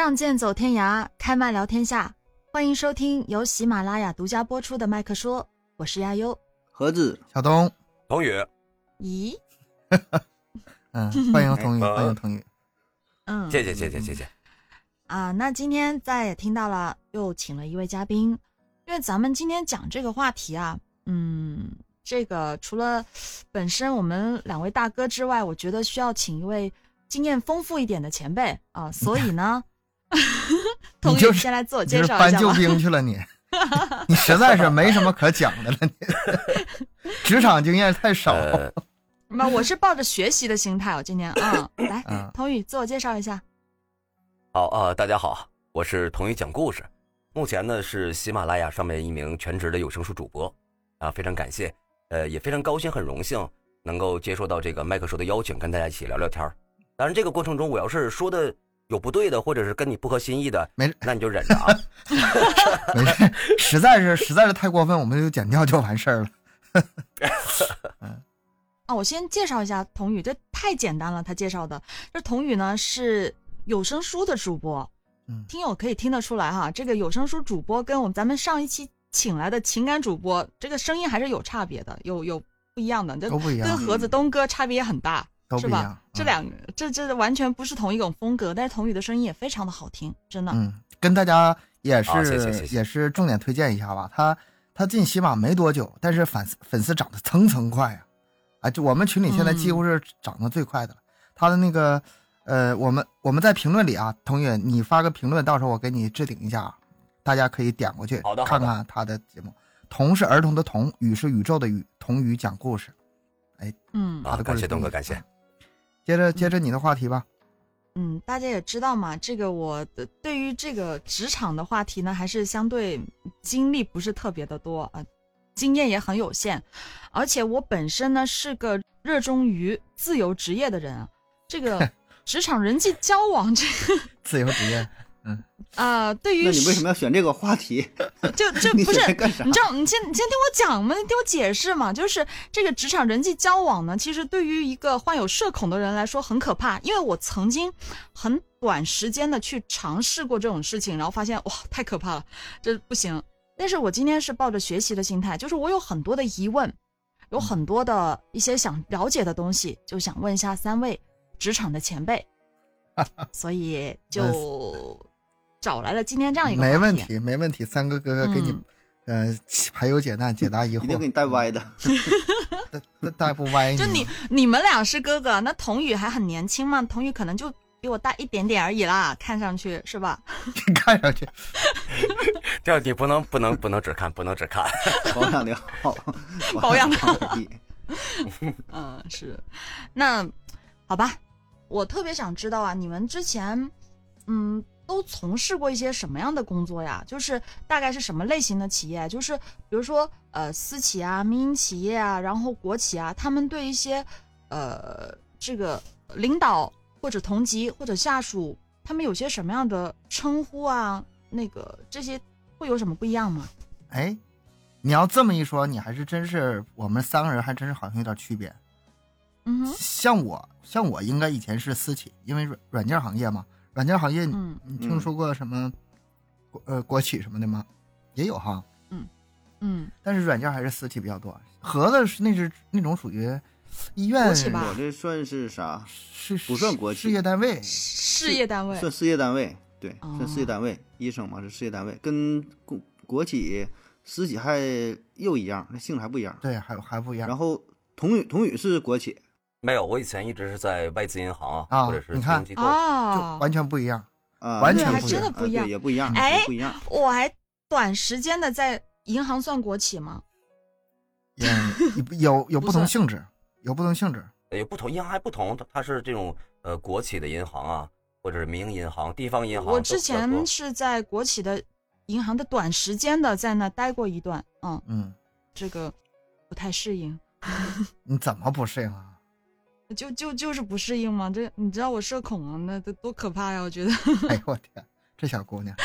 仗剑走天涯，开麦聊天下。欢迎收听由喜马拉雅独家播出的麦克说，我是亚优。盒子，小东，童宇，咦，嗯，欢迎童宇，呃欢迎童宇。嗯，谢谢谢谢谢谢。啊，那今天大家也听到了，又请了一位嘉宾，因为咱们今天讲这个话题啊，嗯，这个除了本身我们两位大哥之外，我觉得需要请一位经验丰富一点的前辈啊，所以呢，童宇就是先来自我介绍一下搬救。兵去了你，你实在是没什么可讲的了，你 职场经验太少。呃，那我是抱着学习的心态，我今天啊，来，嗯童宇自我介绍一下。好啊、大家好，我是童宇讲故事，目前呢是喜马拉雅上面一名全职的有声书主播，啊，非常感谢，呃，也非常高兴，很荣幸能够接受到这个麦克说的邀请，跟大家一起聊聊天儿当然，这个过程中我要是说的有不对的，或者是跟你不合心意的，没那你就忍着啊。没事，实在是实在是太过分，我们就剪掉就完事儿了。啊，我先介绍一下童宇，这太简单了。他介绍的，这童宇呢是有声书的主播，嗯听友可以听得出来哈，这个有声书主播跟我们咱们上一期请来的情感主播，这个声音还是有差别的，有有不一样的，这都不一样跟盒子东哥差别也很大，都不一样？嗯这两个，这这完全不是同一种风格，但是童宇的声音也非常的好听，真的。嗯，跟大家也是、好谢谢谢谢也是重点推荐一下吧。他他进喜马没多久，但是粉丝粉丝涨得蹭蹭快啊！啊，就我们群里现在几乎是涨得最快的了。他的那个呃，我们我们在评论里啊，童宇你发个评论，到时候我给你置顶一下啊，大家可以点过去好的好的看看他的节目。童是儿童的童，宇是宇宙的宇，童宇讲故事。哎嗯好，的感谢东哥，感谢。接着接着你的话题吧。嗯，大家也知道嘛，这个我的对于这个职场的话题呢，还是相对经历不是特别的多啊、经验也很有限，而且我本身呢是个热衷于自由职业的人啊，这个 职场人际交往这个自由职业，啊、对于那你为什么要选这个话题？就就 不是你知道，你先你先听我讲嘛，你听我解释嘛。就是这个职场人际交往呢，其实对于一个患有社恐的人来说很可怕，因为我曾经很短时间的去尝试过这种事情，然后发现哇，太可怕了，这不行。但是我今天是抱着学习的心态，就是我有很多的疑问，有很多的一些想了解的东西，就想问一下三位职场的前辈，所以就找来了今天这样一个没问题，没问题。三个哥哥给你，嗯呃，排忧解难，解答疑惑一定给，你带歪的。带带不歪就你你们俩是哥哥，那童宇还很年轻嘛，童宇可能就比我大一点点而已啦，看上去是吧？你看上去这样你不能不能不能只看，不能只看。保养的好，保养得好嗯，是。那好吧，我特别想知道啊，你们之前嗯都从事过一些什么样的工作呀？就是大概是什么类型的企业？就是比如说呃私企啊、民营企业啊，然后国企啊，他们对一些呃这个领导或者同级或者下属，他们有些什么样的称呼啊？那个这些会有什么不一样吗？哎，你要这么一说，你还是真是我们三个人还真是好像有点区别。嗯哼，像我，像我应该以前是私企，因为软软件行业嘛，软件行业你、嗯你听说过什么国呃国企什么的吗？也有哈，嗯嗯，但是软件还是私企比较多。盒子是那是那种属于医院国企吧我这算是啥？是不算国企事业单位，事业单位算事业单位，对，哦算事业单位。医生嘛是事业单位，跟国国企、私企还又一样，那性质还不一样。对，还还不一样。然后同宇，同宇是国企，没有，我以前一直是在外资银行啊或者是你看金融机构。就哦，完全不一样。啊，完全对不一样啊真的不一样也不一样，哎不一样。我还短时间的在银行算国企吗？嗯，有有不同性质，有不同性质。有不同银行还不同，它它是这种呃国企的银行啊，或者是民营银行、地方银行我。之前是在国企的银行的短时间的在那待过一段，嗯，嗯，这个不太适应，你怎么不适应啊？就就就是不适应嘛。这你知道我社恐啊，那多多可怕呀！我觉得。哎呦我天，这小姑娘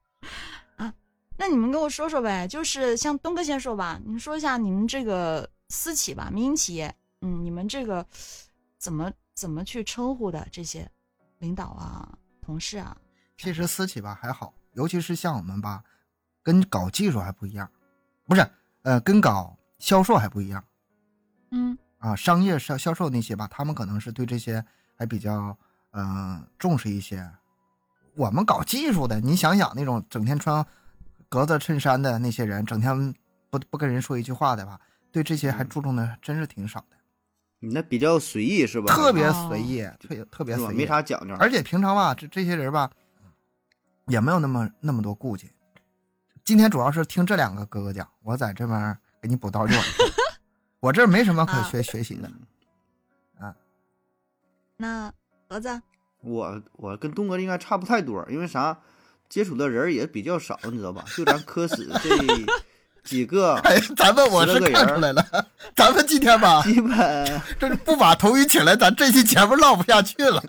啊，那你们跟我说说呗，就是像东哥先说吧，你说一下你们这个私企吧，民营企业，嗯，你们这个怎么怎么去称呼的这些领导啊、同事啊？其实私企吧还好，尤其是像我们吧，跟搞技术还不一样，不是，呃，跟搞销售还不一样嗯啊。商业销销售那些吧，他们可能是对这些还比较嗯、呃重视一些。我们搞技术的，你想想那种整天穿格子衬衫的那些人，整天不不跟人说一句话的吧，对这些还注重的真是挺少的，你那比较随意是吧？特别哦随意，特特别？随意，没啥讲究。而且平常吧，这这些人吧，也没有那么那么多顾忌。今天主要是听这两个哥哥讲，我在这边给你补刀就完了。我这没什么可啊学学习的。啊那盒子，我我跟东哥应该差不太多，因为啥，接触的人也比较少，你知道吧？就咱科室这几个，哎，咱们我是看出来了，咱们今天吧，基本这不把头一请来，咱这期节目唠不下去了。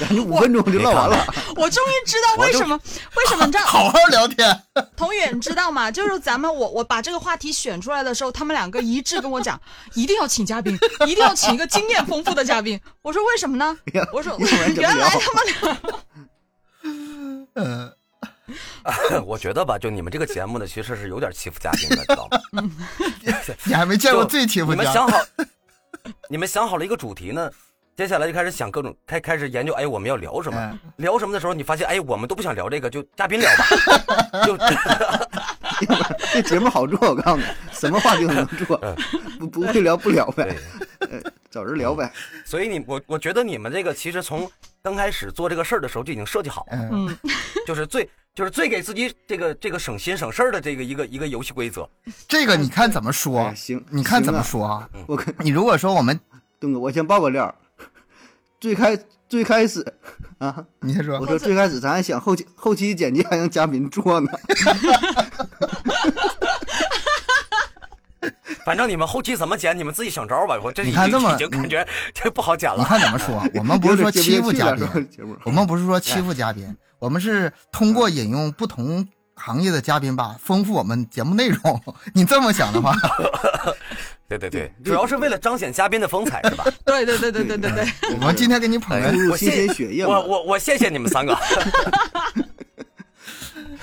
咱就五分钟就唠完了。我终于知道为什么为什么你知道 好好聊天，童宇，你知道吗？就是咱们我我把这个话题选出来的时候，他们两个一致跟我讲，一定要请嘉宾，一定要请一个经验丰富的嘉宾。我说为什么呢？我说原来他们俩嗯，我觉得吧，就你们这个节目呢，其实是有点欺负嘉宾的，知道吗？你还没见过最欺负家。你们想好，你们想好了一个主题呢，接下来就开始想各种开开始研究，哎，我们要聊什么？嗯聊什么的时候，你发现，哎，我们都不想聊这个，就嘉宾聊吧。就 这节目好做，我告诉你，什么话题都能做，不不会聊不聊呗对，，找人聊呗。所以你我我觉得你们这个其实从刚开始做这个事儿的时候就已经设计好了，就是最就是最给自己这个这个省心省事儿的这个一个一个游戏规则。这个你看怎么说哎？行，你看怎么？说啊？我跟你如果说我们，东哥，我先爆个料儿。最开最开始啊，你先说我，说最开始咱还想后期后期剪辑还让嘉宾做呢，反正你们后期怎么剪，你们自己想招吧。我这你看这么已经感觉这不好剪了你。看怎么说？我们不是说欺负嘉宾我们不是说欺负嘉宾，我们是通过引用不同行业的嘉宾吧，丰富我们节目内容。你这么想的话，对对对，主要是为了彰显嘉宾的风采，是吧？对对对对对对对，我们今天给你捧哎的，我注入新鲜谢血液我，我我谢谢你们三个。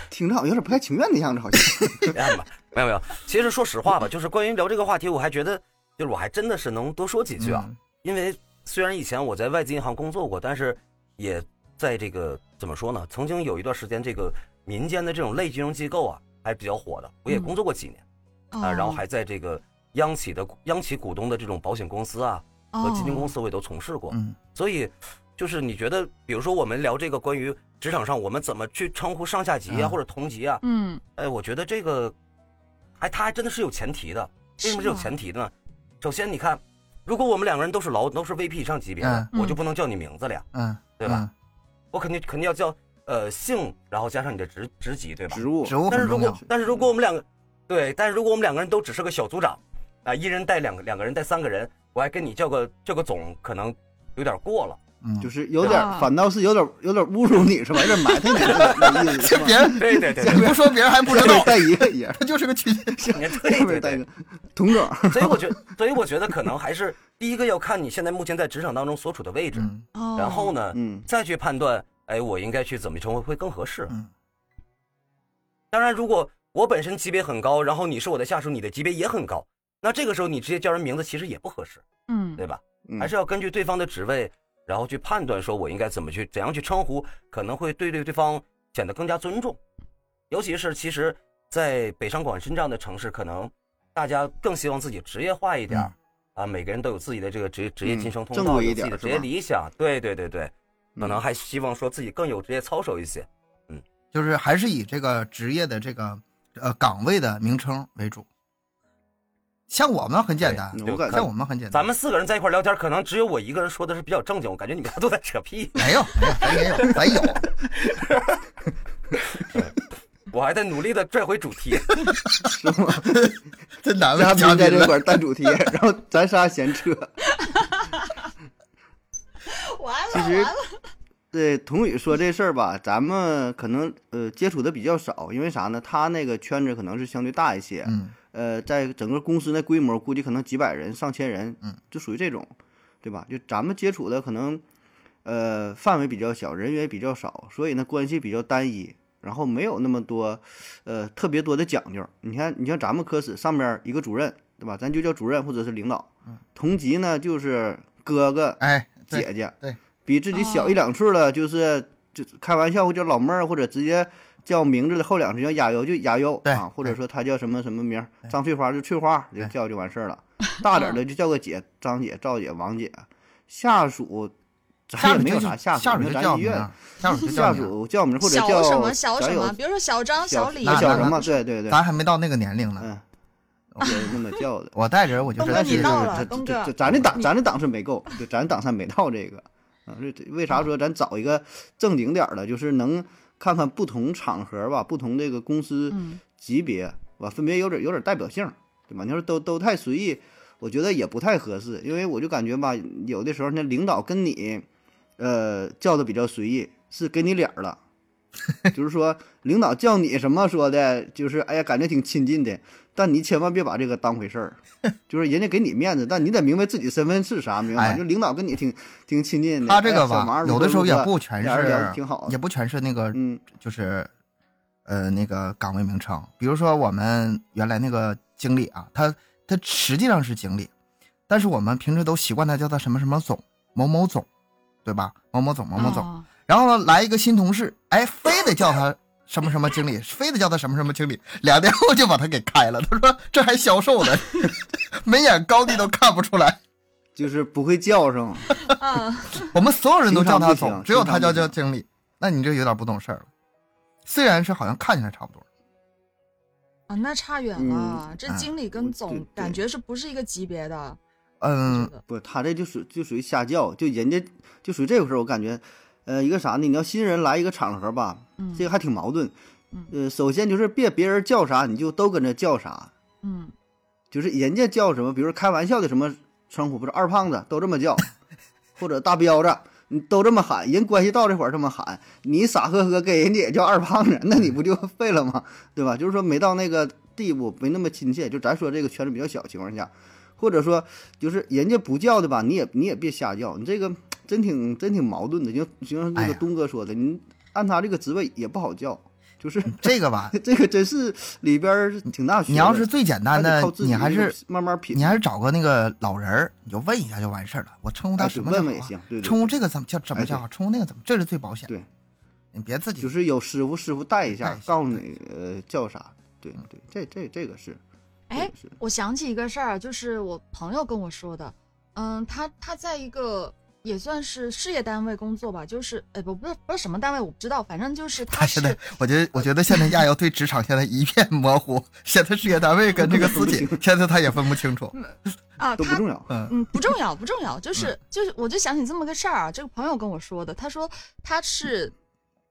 听着好像有点不太情愿的样子，好像。没有没有，其实说实话吧，就是关于聊这个话题，我还觉得，就是我还真的是能多说几句啊。嗯因为虽然以前我在外资银行工作过，但是也在这个怎么说呢？曾经有一段时间，这个民间的这种类金融机构啊，还比较火的。我也工作过几年啊、哦然后还在这个央企的央企股东的这种保险公司啊和基金公司，我也都从事过。嗯所以，就是你觉得，比如说我们聊这个关于职场上我们怎么去称呼上下级啊，嗯或者同级啊，嗯，哎，我觉得这个，还他还真的是有前提的。为什么是有前提的呢？首先，你看，如果我们两个人都是老都是 VP 以上级别的，嗯我就不能叫你名字了呀，嗯，对吧？我肯定肯定要叫呃姓，然后加上你的职职级，对吧？植物嗯？职务但是很重要。如果但是如果我们两个，对，但是如果我们两个人都只是个小组长，啊，一人带两个，两个人带三个人，我还跟你叫个叫个总，可能有点过了。嗯，就是有点啊，反倒是有点有点侮辱你是吧？有点埋汰你的意思 是吧？别人对对对你不说别人还不知道，带一个人，他就是个区。对下对对对。童哥，所以我觉得，所以我觉得可能还是第一个要看你现在目前在职场当中所处的位置，然后呢，嗯，再去判断，哎，我应该去怎么称呼会更合适。嗯当然，如果我本身级别很高，然后你是我的下属，你的级别也很高，那这个时候你直接叫人名字其实也不合适，嗯对吧？嗯还是要根据对方的职位，然后去判断说我应该怎么去怎样去称呼，可能会对对对方显得更加尊重。尤其是其实，在北上广深这样的城市，可能大家更希望自己职业化一点儿、啊，每个人都有自己的这个职业职业晋升通道，有自己的职业理想。对对对对，可能嗯还希望说自己更有职业操守一些。嗯就是还是以这个职业的这个呃岗位的名称为主。像我们很简单，我感觉像我们很简单，咱们四个人在一块聊天，可能只有我一个人说的是比较正经，我感觉你们俩都在扯屁，没有没有，咱也有，咱有。我还在努力的拽回主题。真难为嘉宾。块儿带主题，然后咱仨闲扯。完了其实，对童宇说这事儿吧，咱们可能呃接触的比较少，因为啥呢？他那个圈子可能是相对大一些，嗯呃，在整个公司那规模，估计可能几百人、上千人，嗯，就属于这种，对吧？就咱们接触的可能，呃，范围比较小，人员比较少，所以呢关系比较单一，然后没有那么多，呃，特别多的讲究。你看，你像咱们科室上边一个主任，对吧？咱就叫主任或者是领导，同级呢就是哥哥、哎，对姐姐，对，比自己小一两岁的，就是就开玩笑会叫老妹儿，或者直接叫名字的后两声叫亚优就亚优对啊，或者说他叫什么什么名儿，张翠花就翠花，就叫就完事儿了。大点的就叫个姐，张姐、赵姐、王姐。下属咱也没有下属就啥下属，下属咱医院，下属 叫下名儿属叫名或者叫小什么小什么，比如说小张、小李、小什么，啊对对对，咱还没到那个年龄呢。嗯，对，那么叫的。我带人，我就东哥是你到了这东哥咱这档咱这档次没够，就咱档次没到这个啊。为啥说咱找一个正经点儿的，就是能看看不同场合吧，不同这个公司嗯级别吧，分别有点有点代表性，对吧？你说都都太随意，我觉得也不太合适，因为我就感觉吧，有的时候那领导跟你，呃，叫的比较随意，是给你脸儿了。就是说，领导叫你什么说的，就是哎呀，感觉挺亲近的，但你千万别把这个当回事儿，就是人家给你面子，但你得明白自己身份是啥，明白就领导跟你挺挺亲近的，他这个吧有的时候也不全是挺好的，也不全是那个嗯。就是呃那个岗位名称，比如说我们原来那个经理啊，他他实际上是经理，但是我们平时都习惯他叫他什么什么总某某总，对吧？某某总某某总。哦。然后呢，来一个新同事，哎，非得叫他什么什么经理，非得叫他什么什么经理，两天后就把他给开了。他说这还销售呢，眉眼高低都看不出来。就是不会叫上，啊，我们所有人都叫他总，只有他叫叫经理，那你这有点不懂事儿了。虽然是好像看起来差不多，啊，那差远了。这啊经理跟总感觉是不是一个级别的？嗯不，他这就属就属于瞎叫，就人家就属于这个事儿，我感觉，呃，一个啥呢？你要新人来一个场合吧，嗯这个还挺矛盾。嗯呃，首先就是别别人叫啥你就都跟着叫啥，嗯就是人家叫什么，比如说开玩笑的什么称呼，不是二胖子都这么叫，或者大彪子，你都这么喊，人关系到这会儿这么喊，你傻呵呵跟人家也叫二胖子，那你不就 废了吗？对吧？就是说没到那个地步，没那么亲切。就咱说这个圈子比较小的情况下，或者说就是人家不叫的吧，你也你也别瞎叫，你这个真挺真挺矛盾的。就就像那个东哥说的，你按他这个职位也不好叫，就是这个吧，这个真是里边挺大学问。你要是最简单的你还是慢慢品。你还是找个那个老人儿，你就问一下就完事儿了。我称呼他什么叫好啊？问问也行，对对对，称呼这个怎么叫怎么哎叫好？称呼那个怎么？这是最保险。对，你别自己就是有师傅，师傅带一下一，下告诉你呃叫啥。对对，这这这个是，哎我想起一个事儿，就是我朋友跟我说的，嗯，他他在一个也算是事业单位工作吧，就是哎不不是不是什么单位我不知道，反正就是他是他现在，我觉得，我觉得现在亚瑶对职场现在一片模糊，现在事业单位跟这个私企，现在他也分不清楚。啊，他都不重要。嗯，嗯，不重要，不重要，就是就是，我就想起这么个事儿啊，这个朋友跟我说的，他说他是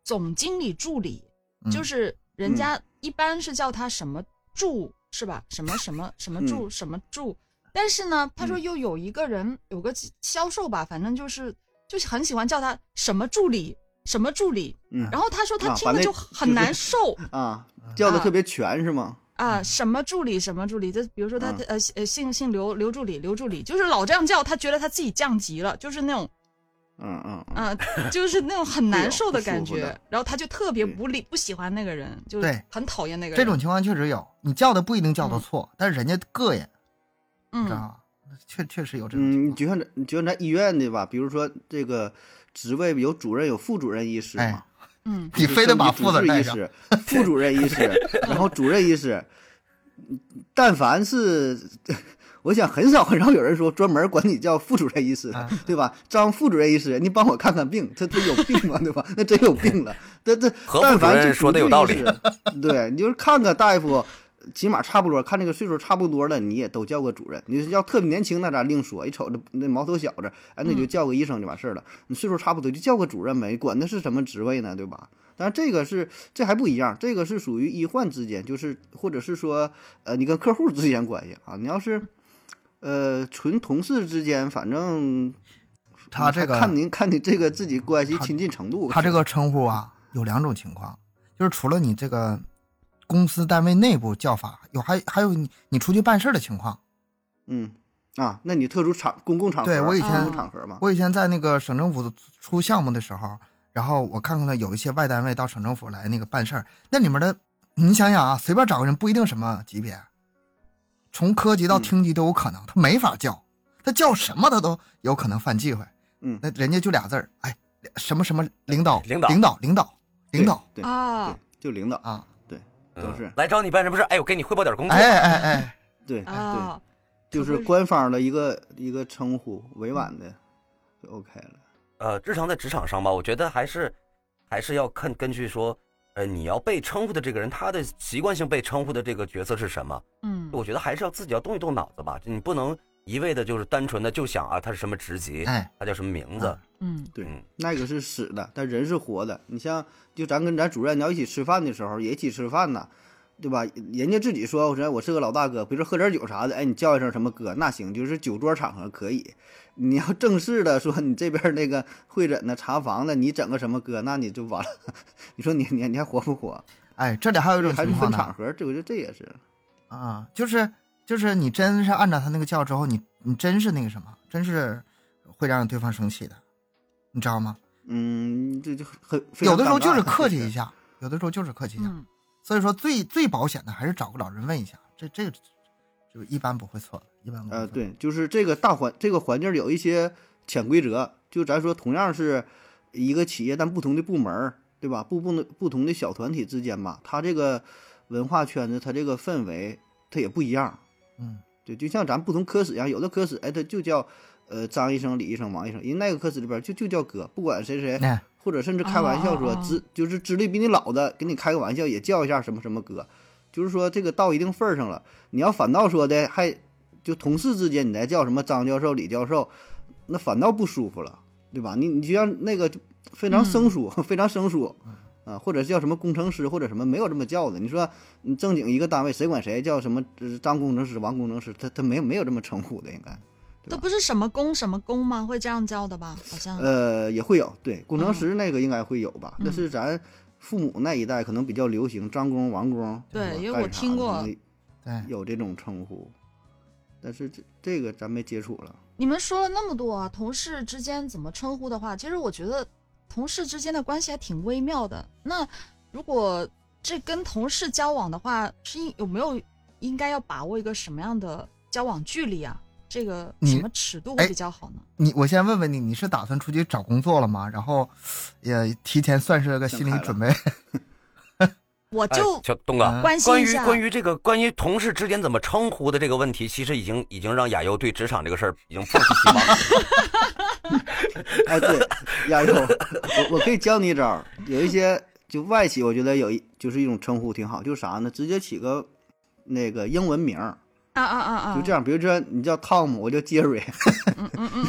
总经理助理，嗯就是人家一般是叫他什么助是吧？什么什么什么助什么助，但是呢，他说嗯又有一个人有个销售吧，反正就是就是很喜欢叫他什么助理什么助理，嗯然后他说他听了就很难受。啊，叫的特别全是吗？啊，什么助理什么助理，就比如说他、嗯呃呃姓姓刘刘助理刘助理，就是老这样叫，他觉得他自己降级了，就是那种嗯嗯嗯，啊、就是那种很 难受的感觉然后他就特别不理不喜欢那个人，就对很讨厌那个人。这种情况确实有，你叫的不一定叫的嗯错，但是人家膈应，嗯吗？确确实有这种情嗯，况。就像咱你就像咱医院的吧，比如说这个职位有主任有副主任医师哎嘛，嗯你非得把副字带上，治医师、副主任医师，然后主任医师，但凡是，我想很少很少有人说专门管你叫副主任医师啊，对吧？张副主任医师，你帮我看看病，他他有病吗？对吧？那真有病了，这这但凡是说的有道理对你就是看个大夫。起码差不多，看这个岁数差不多了，你也都叫个主任。你要特别年轻那咱另说，一瞅这那毛头小子，哎，那就嗯叫个医生就完事儿了。你岁数差不多就叫个主任呗，管他是什么职位呢，对吧？但是这个是这还不一样，这个是属于医患之间，就是或者是说，呃，你跟客户之间关系啊。你要是，呃，纯同事之间，反正他这个看您看你这个自己关系亲近程度。他这个称呼啊，有两种情况，就是除了你这个公司单位内部叫法，有还还有你你出去办事儿的情况，嗯啊，那你特殊场公共场合，对我以前公共场合嘛，我以前在那个省政府出项目的时候，然后我看看到有一些外单位到省政府来那个办事儿，那里面的你想想啊，随便找个人不一定什么级别，从科级到嗯。厅级都有可能，他没法叫，他叫什么他都有可能犯忌讳。嗯，那人家就俩字儿，哎，什么什么领导，领导领导，领导，领导对啊，就领导，啊，都是嗯来找你办什么事？哎，我给你汇报点工作。哎哎哎，对就是官方的一个一个称呼，委婉的就 OK 了。呃，日常在职场上吧，我觉得还是还是要看根据说，呃，你要被称呼的这个人，他的习惯性被称呼的这个角色是什么？嗯我觉得还是要自己要动一动脑子吧，你不能一味的就是单纯的就想啊，他是什么职级，哎，他叫什么名字。嗯对嗯，那个是死的，但人是活的。你像，就咱跟咱主任你要一起吃饭的时候，也一起吃饭呢，对吧？人家自己说，我说我是个老大哥，比如说喝点酒啥的，哎，你叫一声什么哥，那行，就是酒桌场合可以。你要正式的说，你这边那个会诊的、查房的，你整个什么哥，那你就完了。你说你你你还活不活？哎，这里还有一种还是情况呢，分场合，这我觉得这也是。啊，就是就是你真是按照他那个叫之后，你你真是那个什么，真是会让对方生气的，你知道吗？嗯，这就很有的时候就是客气一下，有的时候就是客气一下。嗯所以说最最保险的还是找个老人问一下，这这个就一般不会错的，一般不会呃，错。对，就是这个大环这个环境有一些潜规则，就咱说同样是一个企业，但不同的部门，对吧？不不能不同的小团体之间吧，他这个文化圈子，他这个氛围，他也不一样。嗯，对，就像咱不同科室一样，有的科室哎，他就叫呃张医生、李医生、王医生，人那个科室里边就就叫哥，不管谁谁，哎，或者甚至开玩笑说资就是资历比你老的，给你开个玩笑也叫一下什么什么哥，就是说这个到一定份儿上了，你要反倒说的还就同事之间你再叫什么张教授、李教授，那反倒不舒服了，对吧？你你就像那个非常生疏，非常生疏。啊，或者叫什么工程师，或者什么没有这么叫的。你说你正经一个单位，谁管谁叫什么呃张工程师、王工程师，他他没有没有这么称呼的，应该。都不是什么工什么工吗？会这样叫的吧？好像呃，也会有，对，工程师那个应该会有吧？那嗯是咱父母那一代可能比较流行，张工、王工，对因为我听过有这种称呼，但是这这个咱没接触了。你们说了那么多啊，同事之间怎么称呼的话，其实我觉得同事之间的关系还挺微妙的。那如果这跟同事交往的话，是应有没有应该要把握一个什么样的交往距离啊？这个什么尺度会哎比较好呢？你我先问问你，你是打算出去找工作了吗？然后也提前算是个心理准备。哎我就小东哥，嗯关于关于这个关于同事之间怎么称呼的这个问题，其实已经已经让亚优对职场这个事儿已经放弃希望了。哎，对，亚优，我我可以教你一招儿，有一些就外企，我觉得有一就是一种称呼挺好，就是啥呢？直接起个那个英文名儿，啊啊啊啊，就这样，比如说你叫汤姆，我叫杰瑞，嗯嗯嗯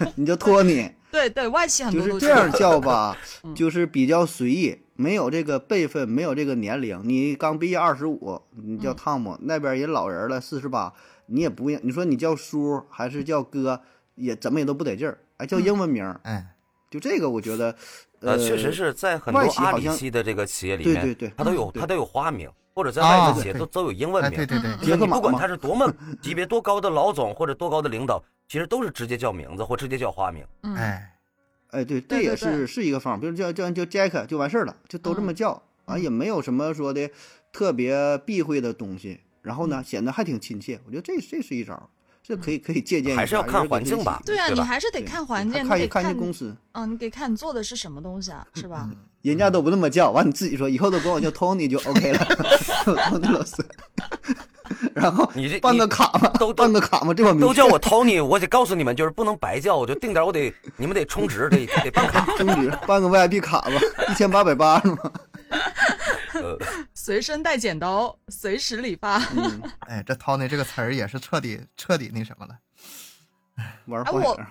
嗯，你叫托尼，对对，外企很就多就是这样叫吧嗯，就是比较随意，没有这个辈分，没有这个年龄。你刚毕业二十五，你叫嗯汤姆，那边也老人了四十八，你也不用，你说你叫叔还是叫哥，也怎么也都不得劲儿。哎，叫嗯英文名儿，哎，就这个我觉得，呃，确实是在很多外企阿里系的这个企业里面，对对对，它都有对它都有花名，或者在啊外资企业都都有英文哎，名对。对对嗯，就是你不管他是多么级别多高的老总或者多高的领导，其实都是直接叫名字或直接叫花名。嗯，哎，哎，对，这对对也是是一个方法，比如叫叫叫 Jack 就完事儿了，就都这么嗯叫啊，也没有什么说的特别避讳的东西，然后呢，显得还挺亲切。我觉得这这是一招儿，这可以可以借鉴一下，还是要看环境吧对啊，你还是得看环境，看一看一公司，嗯，你得看你做的是什么东西啊，是吧？人家都不那么叫，完你自己说以后都管我叫 Tony 就 OK 了，Tony 老师。然后你这办个卡吧，都办个卡吧，这么都叫我 Tony，我得告诉你们，就是不能白叫，我就定点，我得你们得充值，得得办卡。充值办个 VIP 卡吧，一千八百八是吗？呃，随身带剪刀，随时理发。嗯，哎，这 Tony 这个词儿也是彻底彻底那什么了。玩坏了。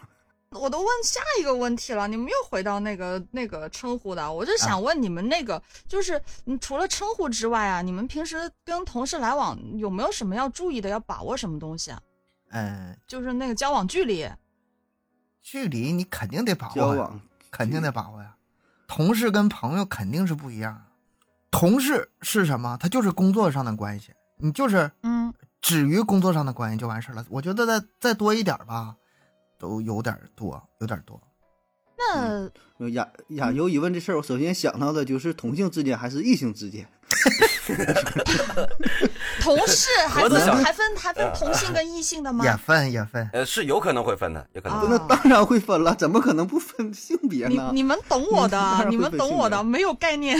我都问下一个问题了，你们又回到那个那个称呼的，我就啊想问你们那个，就是你除了称呼之外啊，你们平时跟同事来往有没有什么要注意的，要把握什么东西啊？嗯，就是那个交往距离，距离你肯定得把握呀，交往肯定得把握呀。同事跟朋友肯定是不一样。同事是什么？他就是工作上的关系，你就是嗯止于工作上的关系就完事儿了。我觉得再再多一点儿吧，都有点儿多，有点多。那呃亚亚游一问这事儿，我首先想到的就是同性之间还是异性之间？同事还分还分还分同性跟异性的吗？也分也分，呃，是有可能会分的，有可能啊那。当然会分了，怎么可能不分性别你呢？你们懂我的，你们懂我的，没有概念。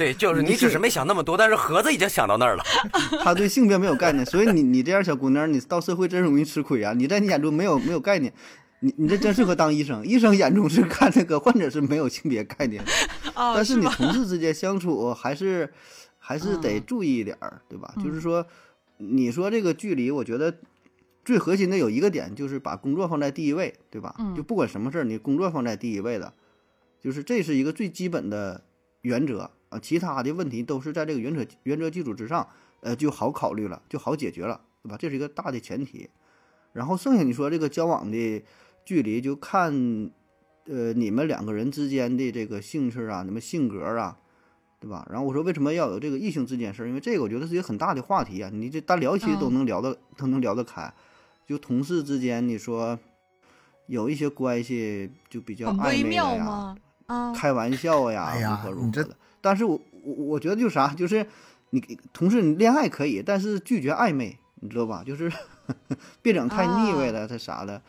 对，就是你只是没想那么多，但是盒子已经想到那儿了。他对性别没有概念，所以你你这样小姑娘，你到社会真容易吃亏啊！你在你眼中没有没有概念，你你这真适合当医生。医生眼中是看这个患者是没有性别概念的，哦，但是你？同事之间相处还是还是得嗯注意一点儿，对吧？就是嗯说，你说这个距离，我觉得最核心的有一个点就是把工作放在第一位，对吧？嗯就不管什么事儿，你工作放在第一位的，就是这是一个最基本的原则啊，其他的问题都是在这个原则原则基础之上，呃，就好考虑了，就好解决了，对吧？这是一个大的前提。然后剩下你说这个交往的距离，就看呃你们两个人之间的这个兴趣啊，你们性格啊，对吧？然后我说为什么要有这个异性之间事儿？因为这个我觉得是一个很大的话题啊，你这单聊起都嗯能聊得、都能聊得开。就同事之间，你说有一些关系就比较微暧昧的呀，开玩笑呀，哎呀如何如何的。但是我我我觉得就是啥，就是你同事你恋爱可以，但是拒绝暧昧，你知道吧？就是 别整太腻歪了，这啥的。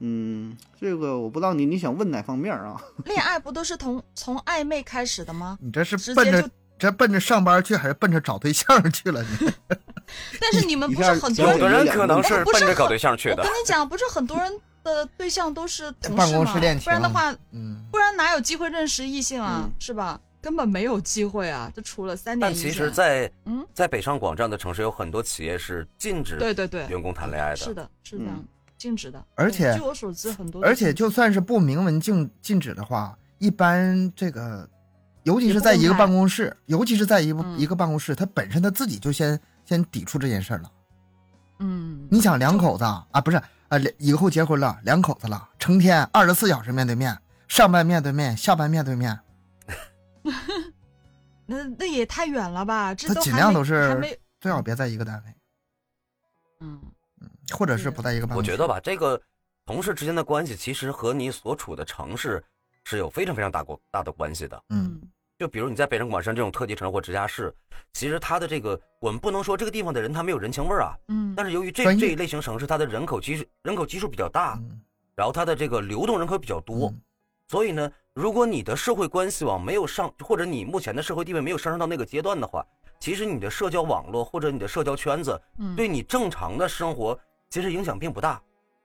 嗯，这个我不知道你你想问哪方面啊？恋爱不都是从从暧昧开始的吗？你这是奔着这奔着上班去，还是奔着找对象去了？你 但是你们不是很多人流有的人可能是不是奔着搞对象去的我跟。你讲，不是很多人的对象都是同办事嘛公室恋情不然的话，嗯，不然哪有机会认识异性啊？嗯是吧？根本没有机会啊！就除了三点一线。但其实在，嗯在北上广这样的城市，有很多企业是禁止对对对，员工谈恋爱的。是的，是这样嗯，禁止的。而且据我所知，很多而且就算是不明文禁禁止的话，一般这个，尤其是在一个办公室，尤其是在一个、嗯一个办公室，他本身他自己就先先抵触这件事儿了。嗯，你想两口子啊，啊不是啊，两以后结婚了，两口子了，成天二十四小时面对面，上班面对面，下班面对面，那那也太远了吧？这他尽量都是最好别在一个单位，嗯嗯或者是是不在一个办公室。我觉得吧，这个同事之间的关系其实和你所处的城市是有非常非常大过大的关系的。嗯，就比如你在北上广深这种特级城市或直辖市，其实它的这个我们不能说这个地方的人他没有人情味儿啊，嗯，但是由于这这一类型城市它的人口基数人口基数比较大，嗯然后它的这个流动人口比较多，嗯所以呢，如果你的社会关系网没有上，或者你目前的社会地位没有上升到那个阶段的话，其实你的社交网络或者你的社交圈子嗯对你正常的生活其实影响并不大，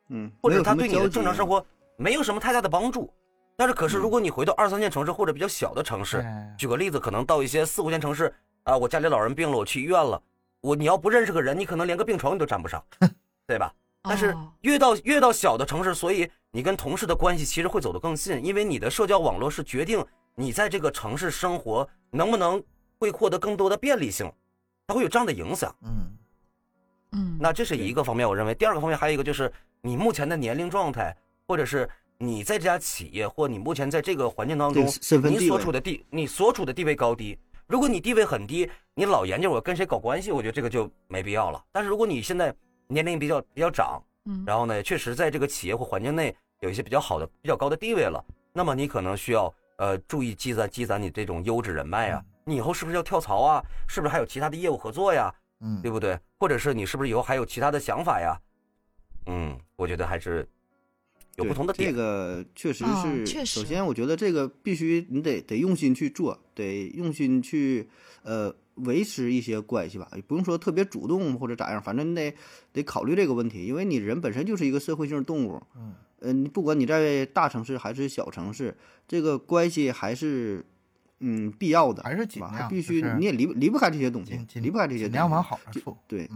嗯，或者没有什么它对你的正常生活没有什么太大的帮助。但是可是嗯如果你回到二三线城市或者比较小的城市，哎举个例子，可能到一些四五线城市啊，我家里老人病了，我去医院了，我你要不认识个人，你可能连个病床你都占不上，对吧？但是哦越到越到小的城市，所以你跟同事的关系其实会走得更近，因为你的社交网络是决定你在这个城市生活能不能会获得更多的便利性，它会有这样的影响。嗯嗯，那这是一个方面，我认为第二个方面还有一个就是你目前的年龄状态，或者是你在这家企业或你目前在这个环境当中你所处的地，你所处的地位高低。如果你地位很低，你老研究我跟谁搞关系，我觉得这个就没必要了。但是如果你现在年龄比较比较长，嗯然后呢，确实在这个企业或环境内有一些比较好的、比较高的地位了，那么你可能需要呃注意积攒积攒你这种优质人脉啊。你以后是不是要跳槽啊？是不是还有其他的业务合作呀？嗯对不对？或者是你是不是以后还有其他的想法呀？嗯，我觉得还是有不同的点。这个确实啊是，确实首先我觉得这个必须你得得用心去做，得用心去呃维持一些关系吧，也不用说特别主动或者咋样，反正你得得考虑这个问题，因为你人本身就是一个社会性动物，嗯，呃，你不管你在大城市还是小城市，这个关系还是嗯必要的，还是紧吧？还必须就是你也离离不开这些东西离不开这些东西，尽量往好处。对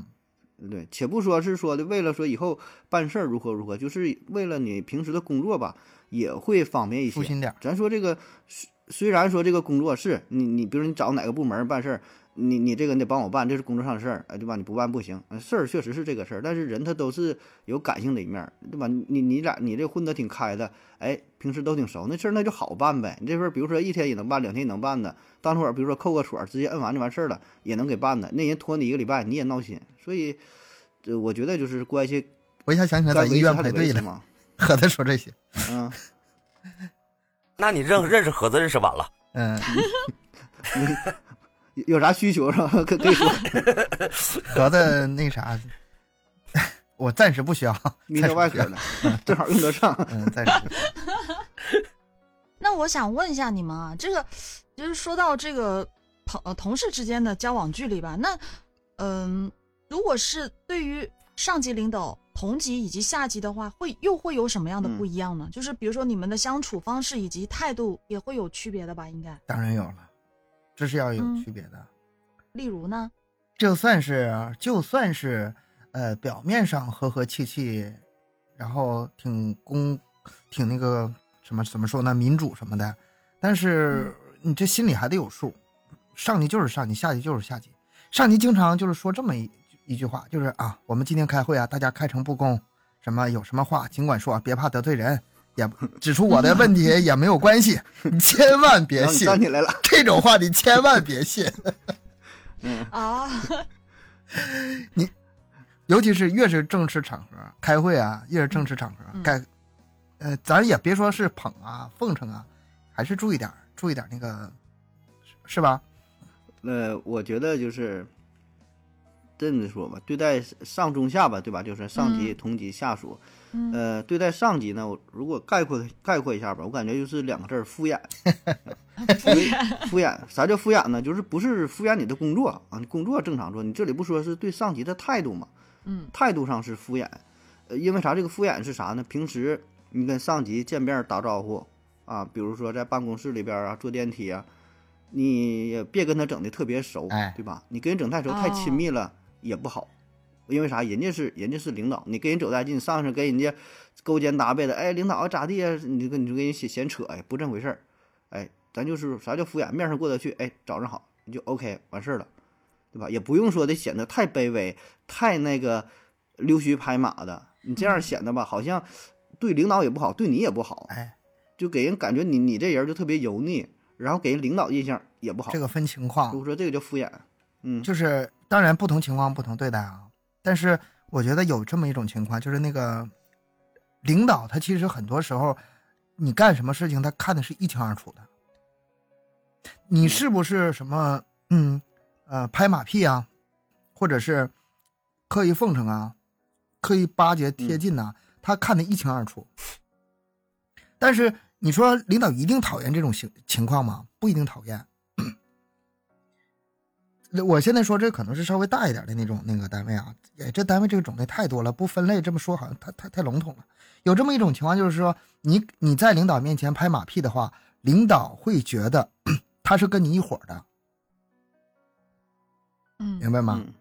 嗯，对，且不说是说的为了说以后办事儿如何如何，就是为了你平时的工作吧，也会方便一些。舒心点儿。咱说这个虽虽然说这个工作是你你，比如你找哪个部门办事儿，你你这个你得帮我办，这是工作上的事儿，哎，对吧？你不办不行。呃事儿确实是这个事儿，但是人他都是有感性的一面儿，对吧？你你俩你这混得挺开的，哎，平时都挺熟，那事儿那就好办呗。你这份儿比如说一天也能办，两天也能办的，当会儿比如说扣个锁，直接摁完就完事儿了，也能给办的。那人拖你一个礼拜，你也闹心，所以，这我觉得就是关系我一下想起来该在医院排队了，维持嘛。和他说这些。嗯，那你认认识盒子认识晚了，嗯，有有啥需求是吧？可可以说 盒子那啥，我暂时不需要，密暂时不需要特外科的，正好用得上。嗯，暂时。那我想问一下你们啊，这个就是说到这个朋呃同事之间的交往距离吧，那嗯、如果是对于上级领导、同级以及下级的话，会又会有什么样的不一样呢？就是比如说你们的相处方式以及态度也会有区别的吧？应该，当然有了，这是要有嗯区别的。例如呢？就算是就算是呃表面上和和气气，然后挺公挺那个什么怎么说呢民主什么的，但是你这心里还得有数，上级就是上级，下级就是下级。上级经常就是说这么一一句话，就是啊，我们今天开会啊，大家开诚布公，什么有什么话尽管说，别怕得罪人，也指出我的问题也没有关系，你千万别信站起来了，这种话，你千万别信。嗯，啊，尤其是越是正式场合开会啊，越是正式场合，嗯该，呃，咱也别说是捧啊、奉承啊，还是注意点，注意点那个，是是吧？呃，我觉得就是这么说吧，对待上中下吧，对吧？就是上级、嗯同级、下属。嗯呃，对待上级呢，我如果概括概括一下吧，我感觉就是两个字儿：敷衍。敷衍，啥叫敷衍呢？就是不是敷衍你的工作啊，你工作正常做。你这里不说是对上级的态度嘛？嗯态度上是敷衍，呃，因为啥？这个敷衍是啥呢？平时你跟上级见面打招呼啊，比如说在办公室里边啊，坐电梯啊，你也别跟他整的特别熟，哎对吧？你跟人整太熟、太亲密了也不好，因为啥？人家是人家是领导，你跟人走太近，上去跟人家勾肩搭背的，哎，领导啊咋地呀？你就跟你就跟人闲闲扯，哎，不这回事儿，哎，咱就是啥叫敷衍，面上过得去，哎，早上好，你就 OK 完事儿了。对吧？也不用说的显得太卑微、太那个溜须拍马的，你这样显得吧，好像对领导也不好，对你也不好，哎，就给人感觉你你这人就特别油腻，然后给人领导印象也不好。这个分情况所以，说这个叫敷衍。嗯，就是当然不同情况不同对待啊。但是我觉得有这么一种情况，就是那个领导他其实很多时候，你干什么事情他看的是一清二楚的。你是不是什么嗯呃拍马屁啊，或者是刻意奉承啊，刻意巴结贴近呐、他看的一清二楚。但是你说领导一定讨厌这种情情况吗？不一定讨厌。我现在说这可能是稍微大一点的那种那个单位啊，哎，这单位这个种类太多了，不分类这么说好像太太太笼统了。有这么一种情况，就是说你你在领导面前拍马屁的话，领导会觉得 他是跟你一伙儿的，嗯明白吗？嗯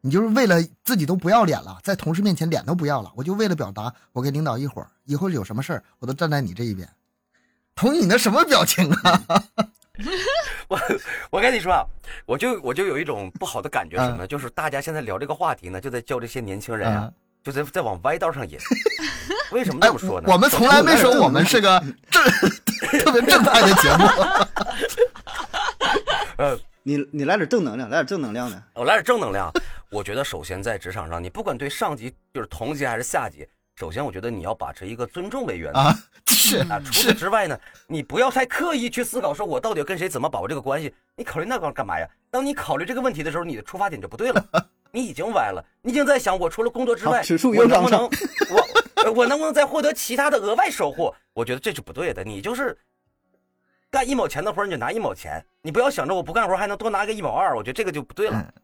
你就是为了自己都不要脸了，在同事面前脸都不要了，我就为了表达我跟领导一伙儿，以后有什么事儿我都站在你这一边。同意你那什么表情啊？我我跟你说啊，我就我就有一种不好的感觉，什么嗯呢？就是大家现在聊这个话题呢，就在教这些年轻人啊，就在在往歪道上引。为什么哎，这么说呢？我们从来没说我们是个正特别正派的节目。呃，你你来点正能量，来点正能量的。我来点正能量。我觉得首先在职场上，你不管对上级就是同级还是下级，首先我觉得你要把持一个尊重为原则。啊，是啊，除此之外呢，你不要太刻意去思考，说我到底跟谁怎么把握这个关系？你考虑那个干嘛呀？当你考虑这个问题的时候，你的出发点就不对了，你已经歪了，你已经在想，我除了工作之外，我能不能我我能不能再获得其他的额外收获？我觉得这是不对的，你就是干一毛钱的活你就拿一毛钱，你不要想着我不干活还能多拿个一毛二，我觉得这个就不对了。嗯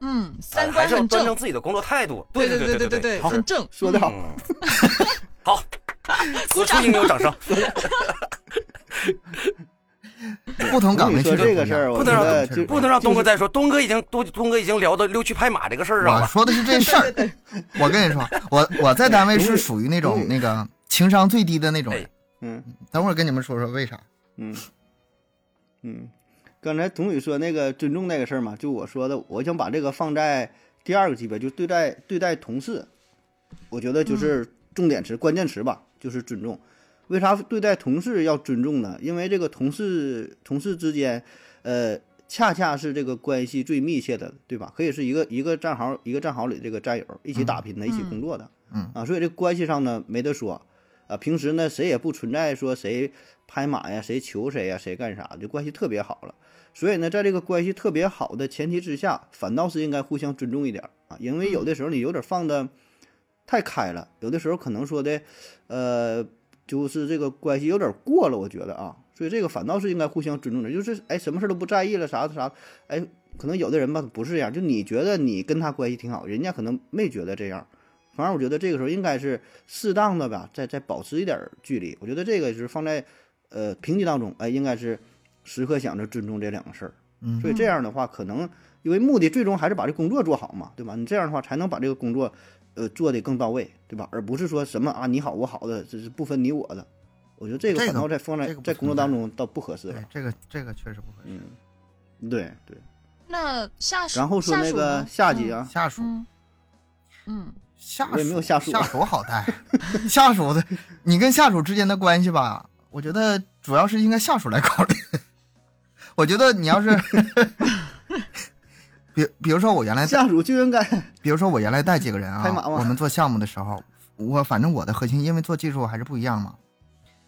嗯，哎三观很正，端正自己的工作态度。对对对对对对，好很正。说的好，嗯，好，此处应有掌声。不同岗位我跟你说这个事儿，不能让不能让东哥再说，东哥已经东东哥已经聊到溜须拍马这个事儿上了。我说的是这事儿。我跟你说，我我在单位是属于那种那个情商最低的那种人哎。嗯等会儿跟你们说说为啥。嗯嗯，刚才童宇说那个尊重那个事儿嘛，就我说的，我想把这个放在第二个级别，就对待对待同事，我觉得就是重点词、关键词吧，就是尊重。为啥对待同事要尊重呢？因为这个同事同事之间，呃，恰恰是这个关系最密切的，对吧？可以是一个一个战壕一个战壕里这个战友，一起打拼的，一起工作的，嗯啊，所以这关系上呢没得说，啊，平时呢谁也不存在说谁拍马呀，谁求谁呀，谁干啥，就关系特别好了。所以呢，在这个关系特别好的前提之下，反倒是应该互相尊重一点啊，因为有的时候你有点放的太开了，有的时候可能说的，呃，就是这个关系有点过了，我觉得啊，所以这个反倒是应该互相尊重的，就是哎，什么事都不在意了，啥啥，哎，可能有的人吧不是这样，就你觉得你跟他关系挺好，人家可能没觉得这样，反正我觉得这个时候应该是适当的吧，再再保持一点距离，我觉得这个是放在呃评级当中，哎，应该是时刻想着尊重这两个事儿。嗯所以这样的话，可能因为目的最终还是把这工作做好嘛，对吧？你这样的话才能把这个工作，呃，做得更到位，对吧？而不是说什么啊你好我好的，这是不分你我的。我觉得这个这个反倒在放在这个不在工作当中倒不合适这个这个确实不合适。嗯，对对。那下属，然后说那个下属下级，啊，下属嗯嗯下属我也没有下属下属好带，下属的你跟下属之间的关系吧，我觉得主要是应该下属来考虑。我觉得你要是，比比如说我原来下属就应该比如说我原来带几个人啊我们做项目的时候，我反正我的核心，因为做技术还是不一样嘛。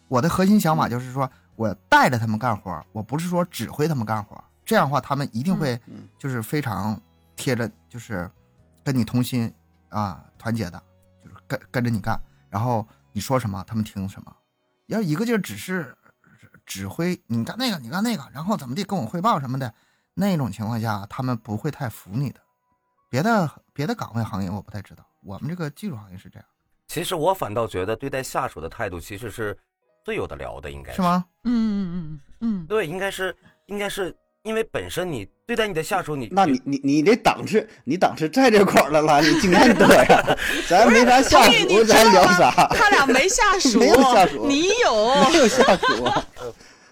我的核心想法就是说，我带着他们干活，我不是说指挥他们干活。这样的话，他们一定会嗯就是非常贴着，就是跟你同心啊，团结的，就是跟跟着你干。然后你说什么，他们听什么。要一个劲儿只是指挥你干那个，你干那个，然后怎么地跟我汇报什么的，那种情况下，他们不会太服你的。别的别的岗位行业我不太知道，我们这个技术行业是这样，其实我反倒觉得对待下属的态度其实是最有的聊的，应该是？吗？嗯嗯嗯嗯对，应该是应该是因为本身你对待你的下属，你那你你你这档次，你档次在这块儿了啦，你经验多呀，咱没啥下属，咱聊啥？他俩没下 属，没有下属你有。没有下属啊，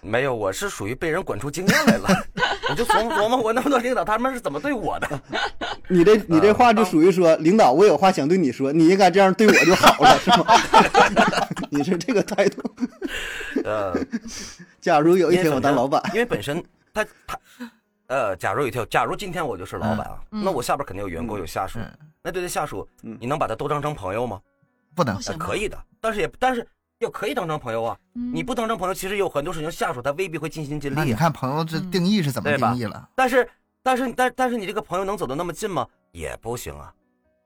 没有，我是属于被人管出经验来了，我就琢磨琢磨我那么多领导他们是怎么对我的。你这你这话就属于说，领导，我有话想对你说，你应该这样对我就好了，是吗？你是这个态度。呃，假如有一天我当老板，因为本身他他呃，假如有一天，假如今天我就是老板啊，嗯那我下边肯定有员工有下属，嗯，那对这下属，嗯你能把他都当成朋友吗？不能可以的，但是也但是要可以当成朋友啊。嗯你不当成朋友，其实有很多事情下属他未必会尽心尽那你力啊。看朋友这嗯定义是怎么定义了？但是但是但但是你这个朋友能走得那么近吗？也不行啊。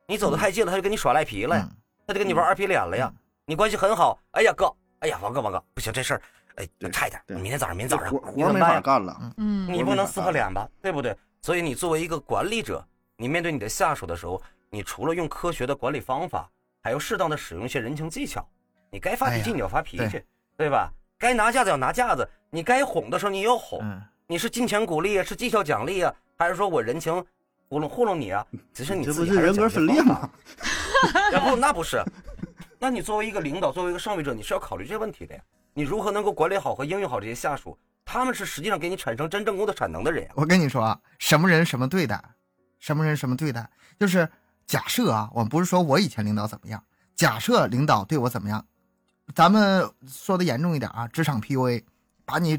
你走得太近了，他就跟你耍赖皮了呀，嗯他就跟你玩二皮脸了呀。你关系很好，哎呀哥，哎呀王哥王哥，不行这事儿，哎对差一点，对明天早上明天早上活活没你怎么办呀？法干了。嗯你不能撕破脸吧，对不对？所以你作为一个管理者，你面对你的下属的时候，你除了用科学的管理方法，还要适当的使用一些人情技巧。你该发脾气你要发脾气，对对吧？该拿架子要拿架子，你该哄的时候你也要哄。嗯，你是金钱鼓励啊，是绩效奖励啊，还是说我人情糊弄糊弄你啊？只是你这自己还不是人格分裂吗？然后那不是，那你作为一个领导，作为一个上位者，你是要考虑这些问题的呀。你如何能够管理好和应用好这些下属？他们是实际上给你产生真正工作产能的人呀。我跟你说啊，什么人什么对待，什么人什么对待，就是假设啊，我们不是说我以前领导怎么样，假设领导对我怎么样，咱们说的严重一点啊，职场 PUA，把你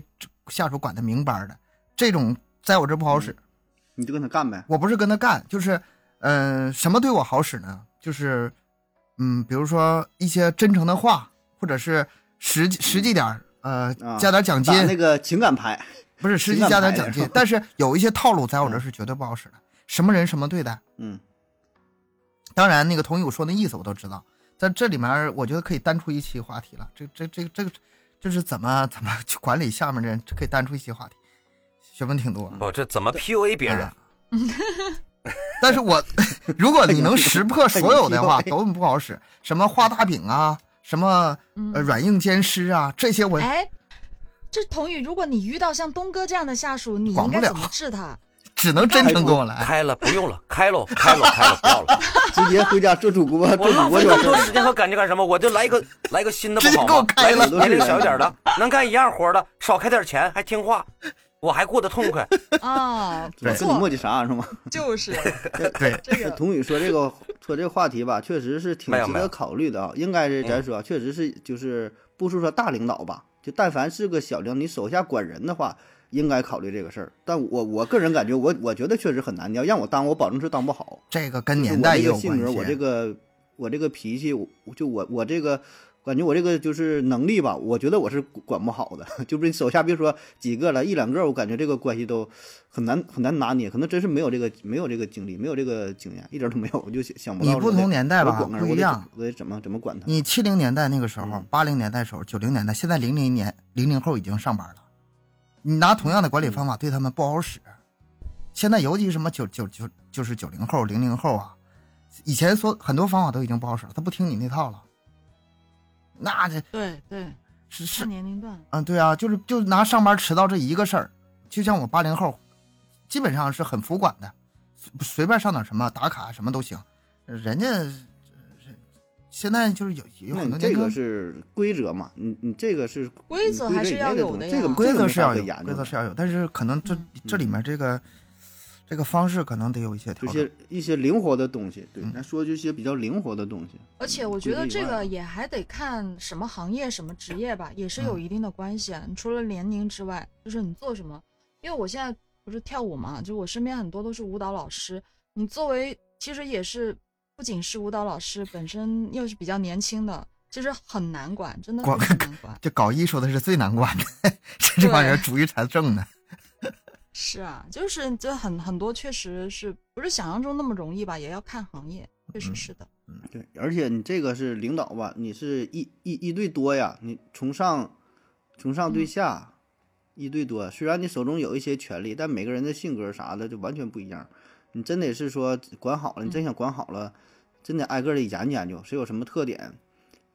下属管得明白的，这种在我这不好使。你就跟他干呗。我不是跟他干，就是，嗯、什么对我好使呢？就是，嗯，比如说一些真诚的话，或者是实际实际点儿，呃，啊加点奖金，那个情感牌，不是 实际加点奖金但是有一些套路在我这是绝对不好使的。什么人什么对待，嗯，当然那个同意我说那意思我都知道，在这里面我觉得可以单出一期话题了。这这这这个就是怎么怎么去管理下面的人，这可以单出一期话题，学问挺多。不，这怎么 PUA 别人啊？但是我 如果你能识破所有的话，都不好使。什么画大饼啊，什么呃软硬兼施啊，这些我哎，这童宇，如果你遇到像东哥这样的下属，你应该怎么治他？只能真诚跟我来。开了，不用了，开了，开了，开喽，不要了。直接回家做主播，我做主播就完事儿那么多时间和感情干什么？我就来一个来一个新的不好吗？给我开了来个年龄小一点的，能干一样活的，少开点钱，还听话，我还过得痛快。啊，不跟你磨错，叽啥是吗？就是 对，这个，童宇说这个说这个话题吧，确实是挺值得考虑的啊。应该是咱说，确实是就是不是说大领导吧，就但凡是个小领导，你手下管人的话，应该考虑这个事儿。但我我个人感觉，我我觉得确实很难。你要让我当，我保证是当不好。这个跟年代也有我这个性格，我这个我这个脾气，我就我我这个感觉我这个就是能力吧，我觉得我是管不好的。就不是手下别说几个了，一两个，我感觉这个关系都很难很难拿捏，可能真是没有这个没有这个经历，没有这个经验，一点都没有，我就想想不到。你不同年代吧不一样，我得怎么怎么管他？你七零年代那个时候嗯，八零年代时候，九零年代，现在零零年零零后已经上班了，你拿同样的管理方法对他们不好使。现在尤其什么九九九就是九零后、零零后啊，以前说很多方法都已经不好使了，他不听你那套了。那这对对，是是年龄段，嗯，对啊，就是就拿上班迟到这一个事儿，就像我八零后，基本上是很服管的，随随便上点什么打卡什么都行。人家呃现在就是有有那你这很多这个是规则嘛？你你这个是规则还是要有的呀这个规则是要有，规则是要有，但是可能这嗯这里面这个这个方式可能得有一些调整有些。一些灵活的东西，对，嗯咱说就一些比较灵活的东西。而且我觉得这个也还得看什么行业、什么职业吧，也是有嗯一定的关系除了年龄之外，就是你做什么。因为我现在不是跳舞嘛，就我身边很多都是舞蹈老师。你作为其实也是不仅是舞蹈老师，本身又是比较年轻的，其实很难管，真的很难 管。就搞艺术的是最难管的，这这帮人主意才正呢。是啊，就是这很很多确实是不是想象中那么容易吧，也要看行业，确实嗯是的。嗯对，而且你这个是领导吧，你是一一一对多呀，你从上从上对嗯下、一对多。虽然你手中有一些权利，但每个人的性格啥的就完全不一样。你真得是说管好了，你真想管好了，真得挨个的研究研究，谁有什么特点，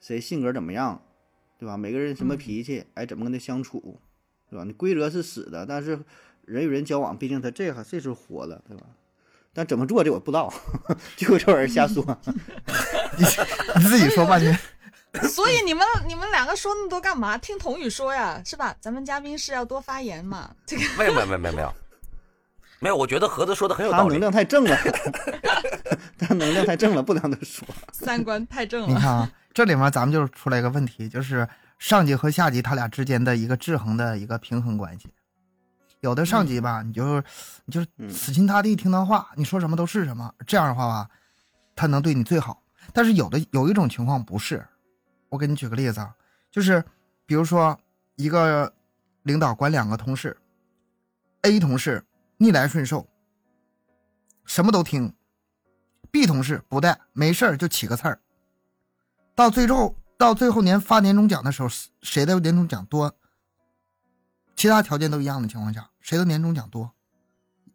谁性格怎么样，对吧？每个人什么嗯脾气，哎，怎么跟他相处，对吧？你规则是死的，但是人与人交往，毕竟他这还这是活了，对吧？但怎么做这我不知道，就这玩意儿瞎说。你自己说半天，所以你们你们两个说那么多干嘛？听童宇说呀，是吧？咱们嘉宾是要多发言嘛。这个没有没有没有没有没有，没有，我觉得盒子说的很有道理。他能量太正了，他能量太正了，不能他说。三观太正了。你看啊，这里面咱们就出来一个问题，就是上级和下级他俩之间的一个制衡的一个平衡关系。有的上级吧，你就你就嗯死心塌地听他话，你说什么都是什么，这样的话吧，他能对你最好。但是有的有一种情况不是，我给你举个例子啊，就是比如说一个领导管两个同事，A 同事逆来顺受，什么都听；B 同事不带，没事儿就起个刺儿。到最后到最后年发年终奖的时候，谁的年终奖多？其他条件都一样的情况下，谁的年终奖多？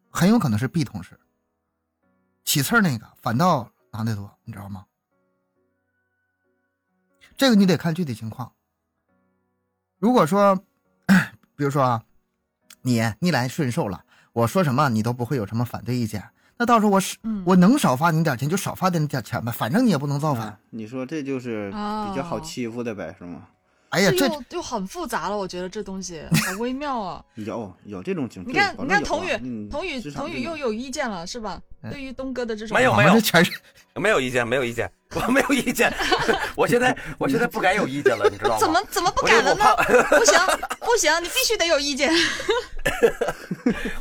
很有可能是 B 同事。起刺儿那个反倒拿的多，你知道吗？这个你得看具体情况。如果说，比如说啊，你逆来顺受了，我说什么你都不会有什么反对意见，那到时候我是嗯我能少发你点钱就少发点点钱呗，反正你也不能造反。啊，你说这就是比较好欺负的呗，是吗？哎呀，这这又又很复杂了，我觉得这东西好微妙啊。有有这种情况。你看，你看，童宇，宇，童宇，童宇又有意见了，是吧？哎对于东哥的这种，没有没有全是 没有意见，没有意见，我没有意见。我现在我现在不敢有意见了，你知道吗？怎么怎么不我敢了呢不行不行，你必须得有意见。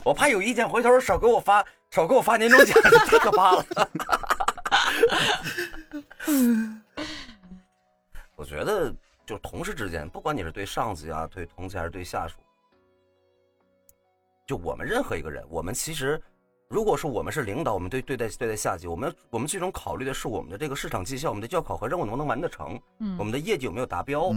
我怕有意见，回头少给我发少给我发年终奖，太可怕了。我觉得，就是同事之间，不管你是对上级啊、对同事还是对下属，就我们任何一个人，我们其实，如果说我们是领导，我们对对待对待下级，我们我们最终考虑的是我们的这个市场绩效，我们的绩效考核任务能不能完得成，嗯我们的业绩有没有达标，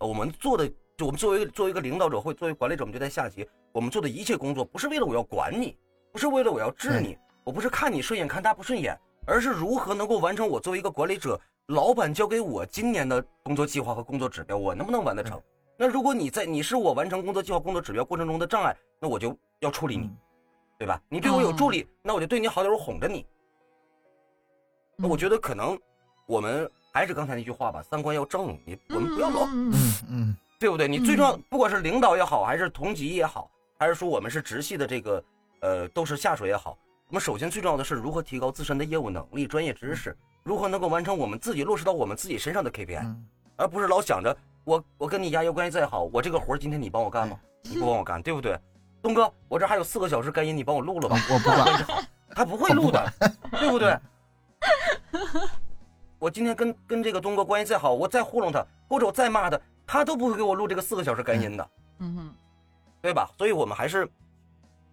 我们做的，就我们作为作为一个领导者或作为管理者，我们对待下级，我们做的一切工作，不是为了我要管你，不是为了我要治你，我不是看你顺眼看他不顺眼，而是如何能够完成我作为一个管理者，老板交给我今年的工作计划和工作指标，我能不能完得成？那如果你在你是我完成工作计划、工作指标过程中的障碍，那我就要处理你，嗯对吧？你对我有助力，那我就对你好点，我哄着你。那我觉得可能我们还是刚才那句话吧，三观要正，你我们不要老嗯嗯嗯嗯嗯对不对？你最重要，不管是领导也好，还是同级也好，还是说我们是直系的这个呃都是下属也好，我们首先最重要的是如何提高自身的业务能力、专业知识，如何能够完成我们自己落实到我们自己身上的 KPI，、嗯而不是老想着我我跟你牙友关系再好，我这个活儿今天你帮我干吗？你不帮我干，对不对？东哥，我这还有四个小时干音，你帮我录了吧？我不管，他不会录的，对不对？我今天跟跟这个东哥关系再好，我再糊弄他，或者我再骂他，他都不会给我录这个四个小时干音的，嗯哼，对吧？所以我们还是，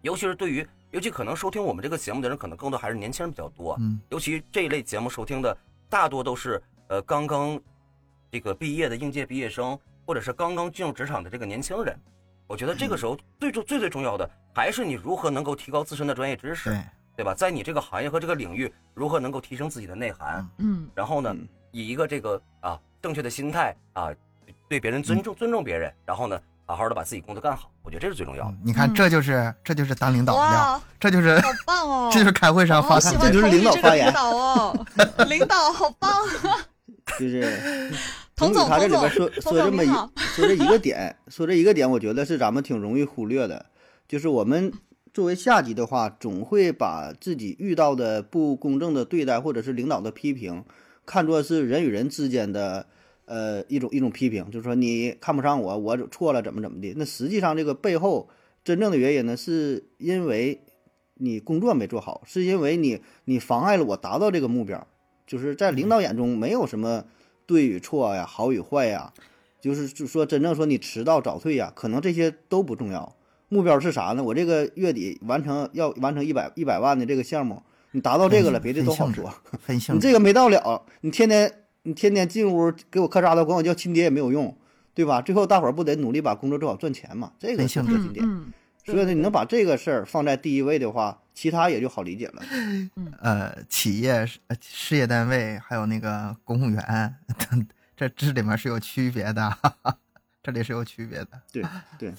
尤其是对于，尤其可能收听我们这个节目的人，可能更多还是年轻人比较多。嗯尤其这一类节目收听的大多都是呃刚刚这个毕业的应届毕业生，或者是刚刚进入职场的这个年轻人。我觉得这个时候最重最最重要的还是你如何能够提高自身的专业知识，对，对吧？在你这个行业和这个领域，如何能够提升自己的内涵？嗯然后呢嗯，以一个这个啊正确的心态啊，对别人尊重尊重别人，然后呢，好好的把自己工作干好。我觉得这是最重要的。嗯你看嗯这就是这就是当领导的料，这就是好棒哦！这就是开会上发这就是领导发言领导哦，领导好棒！就是 童总，他这里边说，说这么一说这一个点，说这一个点，我觉得是咱们挺容易忽略的，就是我们作为下级的话，总会把自己遇到的不公正的对待或者是领导的批评，看作是人与人之间的呃一种一种批评，就是说你看不上我，我错了怎么怎么的。那实际上这个背后真正的原因呢，是因为你工作没做好，是因为你你妨碍了我达到这个目标。就是在领导眼中没有什么对与错呀、好与坏呀，就是就说真正说你迟到早退呀，可能这些都不重要。目标是啥呢？我这个月底完成要完成一百一百万的这个项目，你达到这个了，别的都好说。你这个没到了，你天天你天天进屋给我磕碴的，管我叫亲爹也没有用，对吧？最后大伙儿不得努力把工作做好赚钱嘛？这个是分性质核心点。嗯，所以呢，你能把这个事儿放在第一位的话，其他也就好理解了。呃，企业、呃事业单位还有那个公务员，这这里面是有区别的，哈 哈这里是有区别的。对对，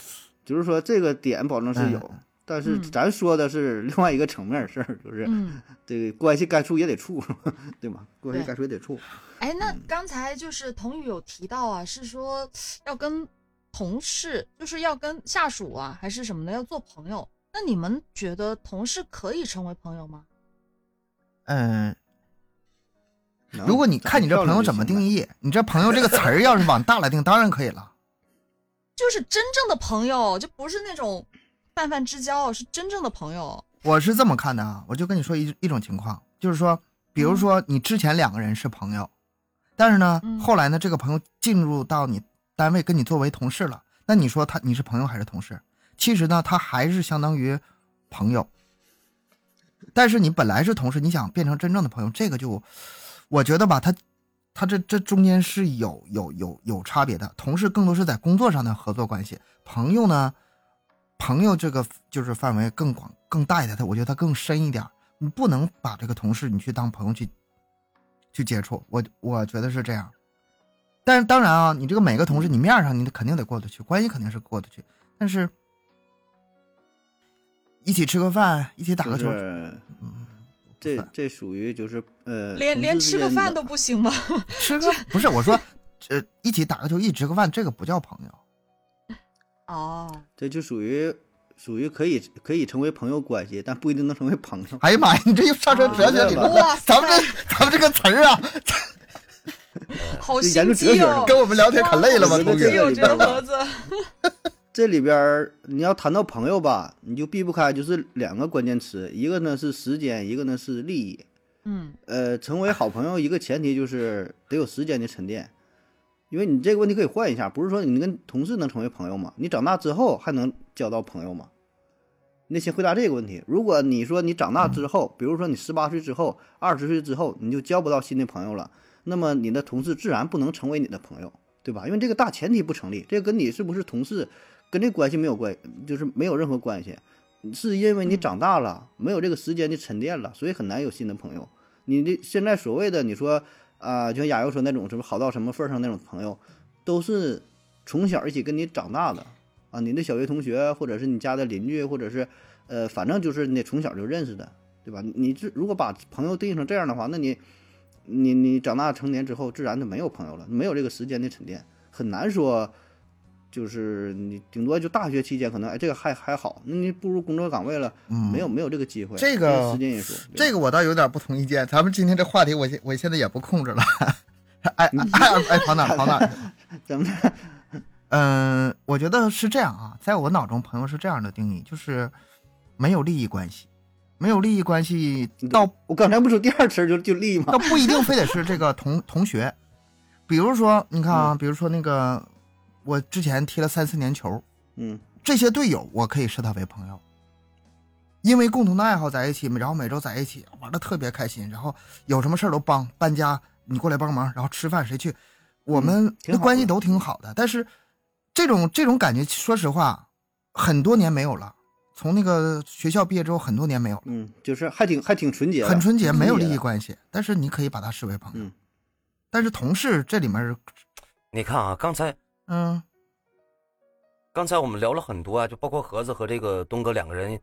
就是说这个点保证是有，嗯但是嗯咱说的是另外一个层面的事儿，就是嗯，这个关系该处也得处，对吗？关系该处也得处。哎，那刚才就是童宇有提到啊，是说要跟同事，就是要跟下属啊，还是什么的，要做朋友。那你们觉得同事可以成为朋友吗？嗯、能如果你看你这朋友怎么定？义，你这朋友这个词儿要是往大了定，当然可以了。就是真正的朋友，就不是那种泛泛之交，是真正的朋友。我是这么看的啊，我就跟你说一一种情况，就是说，比如说你之前两个人是朋友，但是呢嗯，后来呢，这个朋友进入到你单位跟你作为同事了，那你说他你是朋友还是同事？其实呢，他还是相当于朋友。但是你本来是同事，你想变成真正的朋友，这个就，我觉得吧，他，他这这中间是有有有有差别的。同事更多是在工作上的合作关系，朋友呢，朋友这个就是范围更广更大一点，他我觉得他更深一点。你不能把这个同事你去当朋友去去接触，我我觉得是这样。但是当然啊，你这个每个同事你面上你肯定得过得去，关系肯定是过得去，但是一起吃个饭，一起打个球，是嗯，这这属于就是呃，连连吃个饭都不行吗？吃个不是我说，呃，一起打个球，一起吃个饭，这个不叫朋友。哦，这就属于属于可以可以成为朋友关系，但不一定能成为朋友。哎呀妈呀，你这又上升哲学理论了咱们这咱们这个词儿啊，好这研究哲学！跟我们聊天可累了吧，哇同学？这子。这里边儿你要谈到朋友吧，你就避不开就是两个关键词，一个呢是时间，一个呢是利益。嗯呃，成为好朋友一个前提就是得有时间的沉淀，因为你这个问题可以换一下，不是说你跟同事能成为朋友吗？你长大之后还能交到朋友吗？你得先回答这个问题。如果你说你长大之后，比如说你十八岁之后、二十岁之后，你就交不到新的朋友了，那么你的同事自然不能成为你的朋友，对吧？因为这个大前提不成立，这跟你是不是同事跟这关系没有关，就是没有任何关系。是因为你长大了，没有这个时间的沉淀了，所以很难有新的朋友。你的现在所谓的你说啊、就像亚游说那种什么好到什么份儿上那种朋友，都是从小一起跟你长大的啊，你的小学同学，或者是你家的邻居，或者是呃，反正就是你从小就认识的，对吧？你这如果把朋友定义成这样的话，那你你你长大成年之后，自然就没有朋友了，没有这个时间的沉淀，很难说就是你顶多就大学期间可能哎这个还还好，那你步入工作岗位了，嗯没有没有这个机会，这个时间因素，这个我倒有点不同意见。咱们今天这话题我现我现在也不控制了，哎哎哎哎，跑哪儿跑哪儿去？怎么嗯，我觉得是这样啊，在我脑中，朋友是这样的定义，就是没有利益关系，没有利益关系到我刚才不说第二词就就利益吗倒？不一定非得是这个同 同学，比如说你看啊，比如说那个我之前踢了三四年球，嗯这些队友我可以视他为朋友，因为共同的爱好在一起，然后每周在一起玩的特别开心，然后有什么事儿都帮，搬家你过来帮忙，然后吃饭谁去，我们的的关系都挺好的。但是这种这种感觉，说实话，很多年没有了。从那个学校毕业之后，很多年没有了，嗯，就是还挺还挺纯洁，很纯洁，没有利益关系。但是你可以把他视为朋友。嗯但是同事这里面，你看啊，刚才嗯，刚才我们聊了很多啊，就包括盒子和这个东哥两个人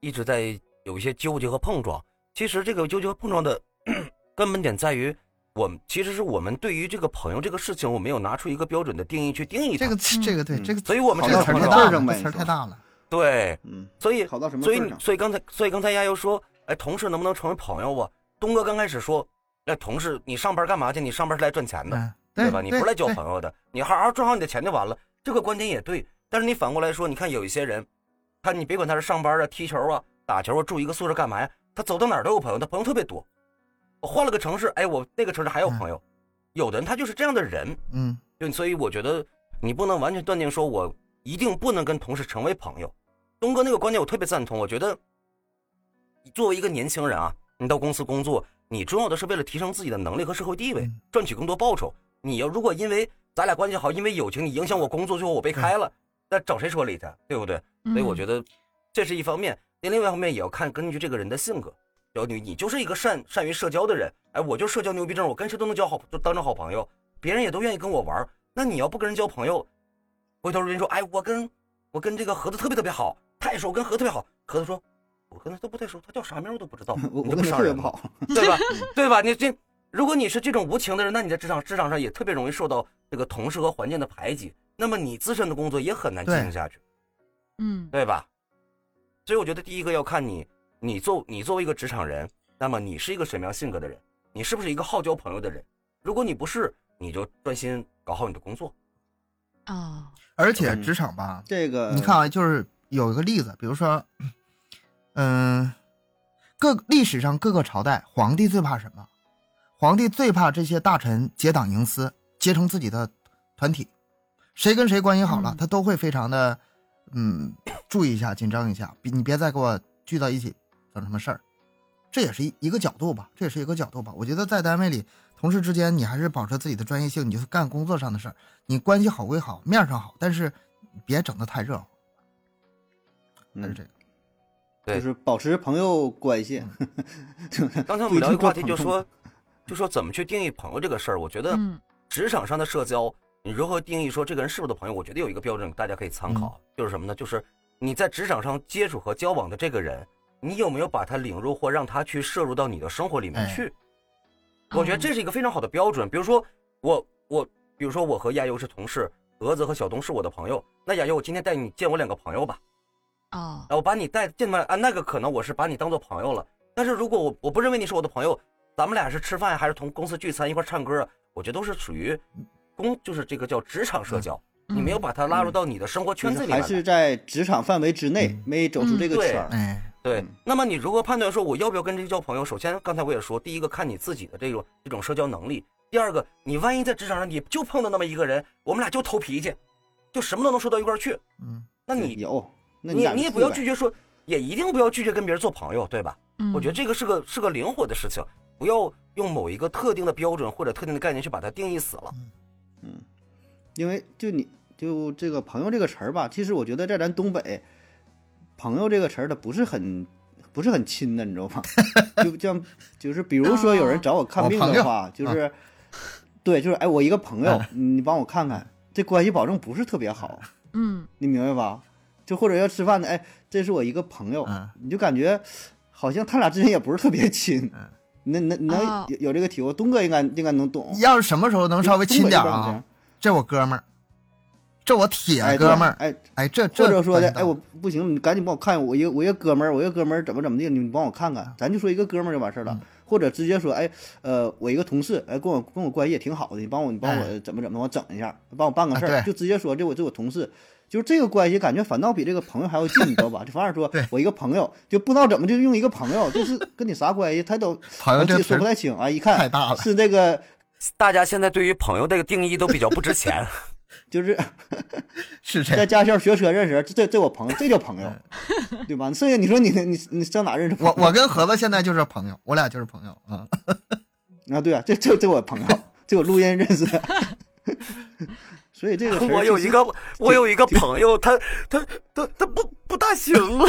一直在有一些纠结和碰撞。其实这个纠结和碰撞的 根本点在于，我们其实是我们对于这个朋友这个事情，我没有拿出一个标准的定义去定义它这个这个对嗯这个，所以我们这个词太大了，上呗词儿太大了。对，嗯，所以好到什么所以？所以刚才所以刚才丫又说，哎，同事能不能成为朋友啊？东哥刚开始说，哎，同事你上班干嘛去？你上班是来赚钱的。嗯，对吧？你不是来交朋友的，你好好赚好你的钱就完了。这个观点也对，但是你反过来说，你看有一些人，他你别管他是上班啊、踢球啊、打球啊、住一个宿舍干嘛呀，他走到哪儿都有朋友，他朋友特别多。我换了个城市，哎，我那个城市还有朋友。有的人他就是这样的人，嗯，就所以我觉得你不能完全断定说我一定不能跟同事成为朋友。东哥那个观点我特别赞同，我觉得作为一个年轻人啊，你到公司工作，你重要的是为了提升自己的能力和社会地位嗯，赚取更多报酬。你要如果因为咱俩关系好，因为友情你影响我工作，最后我被开了，那找谁说理去？对不对？所以我觉得，这是一方面，另另外一方面也要看根据这个人的性格。小女你就是一个善善于社交的人，哎，我就社交牛逼症，我跟谁都能交好，就当成好朋友，别人也都愿意跟我玩。那你要不跟人交朋友，回头人家说，哎，我跟我跟这个盒子特别特别好，太熟，跟盒子特别好。盒子说，我跟他都不太熟，他叫啥名我都不知道，我你我跟他特别这不伤人吗？不好，对吧？对吧？你这，如果你是这种无情的人，那你在职场职场上也特别容易受到这个同事和环境的排挤，那么你自身的工作也很难进行下去，嗯对吧？所以我觉得第一个要看你，你作你作为一个职场人，那么你是一个什么样性格的人？你是不是一个好交朋友的人？如果你不是，你就专心搞好你的工作。啊，而且嗯职场吧，这个你看啊，就是有一个例子，比如说，嗯，各历史上各个朝代，皇帝最怕什么？皇帝最怕这些大臣结党营私，结成自己的团体，谁跟谁关系好了，嗯。他都会非常的，嗯，注意一下，紧张一下，别你别再给我聚到一起整什么事儿。这也是一一个角度吧，这也是一个角度吧。我觉得在单位里，同事之间你还是保持自己的专业性，你就是干工作上的事儿，你关系好归好，面上好，但是别整得太热乎。还是嗯这个，对。就是保持朋友关系，刚才我们聊一个话题，就说就说怎么去定义朋友这个事儿。我觉得嗯职场上的社交，你如何定义说这个人是不是朋友？我觉得有一个标准，大家可以参考，就是什么呢？就是你在职场上接触和交往的这个人，你有没有把他领入或让他去摄入到你的生活里面去？我觉得这是一个非常好的标准。比如说我我，比如说我和亚优是同事，蛾子和小东是我的朋友，那亚优，我今天带你见我两个朋友吧。哦，我把你带见过来啊，那个可能我是把你当做朋友了。但是如果我我不认为你是我的朋友，咱们俩是吃饭还是同公司聚餐一块儿唱歌啊？我觉得都是属于公，就是这个叫职场社交，你没有把他拉入到你的生活圈子里面还。是在职场范围之内，嗯没走出这个圈儿。哎，对嗯，那么你如何判断说我要不要跟这个交朋友？首先，刚才我也说，第一个看你自己的这种这种社交能力；第二个，你万一在职场上你就碰到那么一个人，我们俩就投脾气，就什么都能说到一块儿去，嗯，那你有，那你你也不要拒绝说，也一定不要拒绝跟别人做朋友，对吧？嗯我觉得这个是个是个灵活的事情，不要用某一个特定的标准或者特定的概念去把它定义死了。嗯因为就你就这个朋友这个词儿吧，其实我觉得在咱东北，朋友这个词儿它不是很不是很亲的，你知道吗？就像就是比如说有人找我看病的话，就是对，就是哎，我一个朋友，哎你帮我看看，这关系保证不是特别好，嗯你明白吧？就或者要吃饭的，哎，这是我一个朋友，嗯你就感觉好像他俩之间也不是特别亲。嗯那那你能哦。有有这个体会？东哥应该应该能懂。要是什么时候能稍微亲点啊？这我哥们儿，这我铁哎，哥们儿，哎，哎，这这或者说的，哎，我不行，你赶紧帮我看，我一个我一个哥们儿，我一个哥们儿怎么怎么的，你帮我看看，咱就说一个哥们儿就完事儿了，嗯。或者直接说，哎，呃，我一个同事，哎，跟我跟我关系也挺好的，你帮我你帮我哎。怎么怎么，我整一下，帮我办个事儿，就直接说这我这我同事。就是这个关系，感觉反倒比这个朋友还要近，你知道吧？就反而说我一个朋友，就不知道怎么就用一个朋友，就是跟你啥关系，他都 说不太清啊。一看太大了是这个，大家现在对于朋友这个定义都比较不值钱。就是是这在驾校学车认识，这这这我朋友，这叫朋友，嗯对吧？剩下你说你你你上哪认识朋友？我我跟盒子现在就是朋友，我俩就是朋友啊。啊，对啊，这这这我朋友，这我录音认识的。所以这个我有一个，我有一个朋友，他他他他不不大行了。